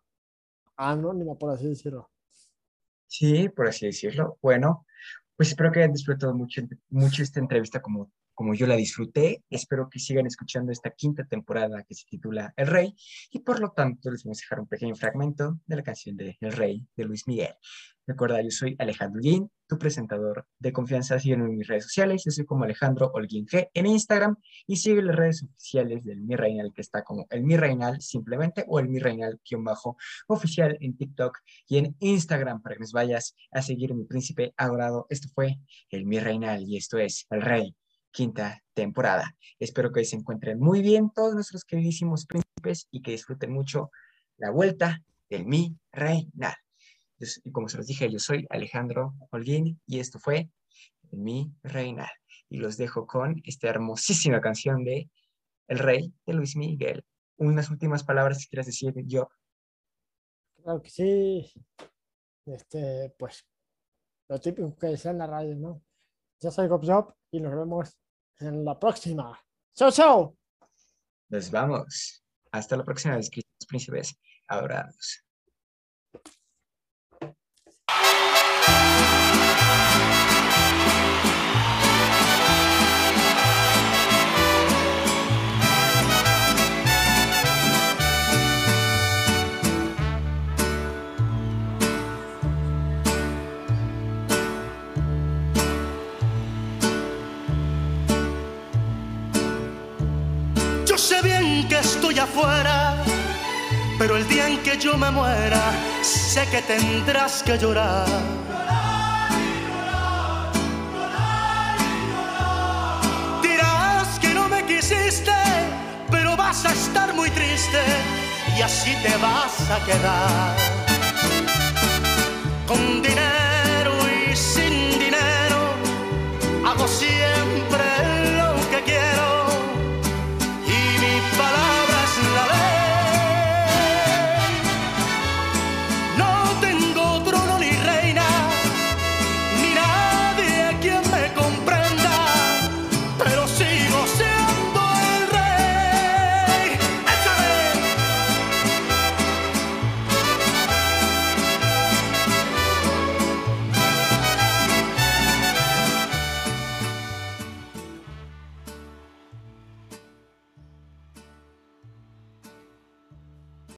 anónima, por así decirlo. Sí, por así decirlo. Bueno, pues espero que hayan disfrutado mucho, mucho esta entrevista como como yo la disfruté. Espero que sigan escuchando esta quinta temporada que se titula El Rey y por lo tanto les vamos a dejar un pequeño fragmento de la canción de El Rey de Luis Miguel. Recuerda, yo soy Alejandro Guín, tu presentador de confianza. Sígueme en mis redes sociales, yo soy como Alejandro Holguín G en Instagram y sigue las redes oficiales del Mi Reinal que está como el Mi Reinal simplemente o el Mi Reinal bajo oficial en TikTok y en Instagram para que nos vayas a seguir mi príncipe adorado. Esto fue el Mi Reinal y esto es El Rey quinta temporada. Espero que se encuentren muy bien todos nuestros queridísimos príncipes y que disfruten mucho la vuelta del Mi Reinal. Y como se los dije, yo soy Alejandro Holguín y esto fue Mi Reinal. Y los dejo con esta hermosísima canción de El Rey de Luis Miguel. Unas últimas palabras que quieras decir, yo. Claro que sí. Este, pues, lo típico que decía en la radio, ¿no? Yo soy Gop Job y nos vemos en la próxima. ¡Chao, chao! Nos vamos. Hasta la próxima vez, príncipes adorados. afuera, pero el día en que yo me muera, sé que tendrás que llorar. Dirás que no me quisiste, pero vas a estar muy triste y así te vas a quedar. Con dinero y sin dinero, hago siempre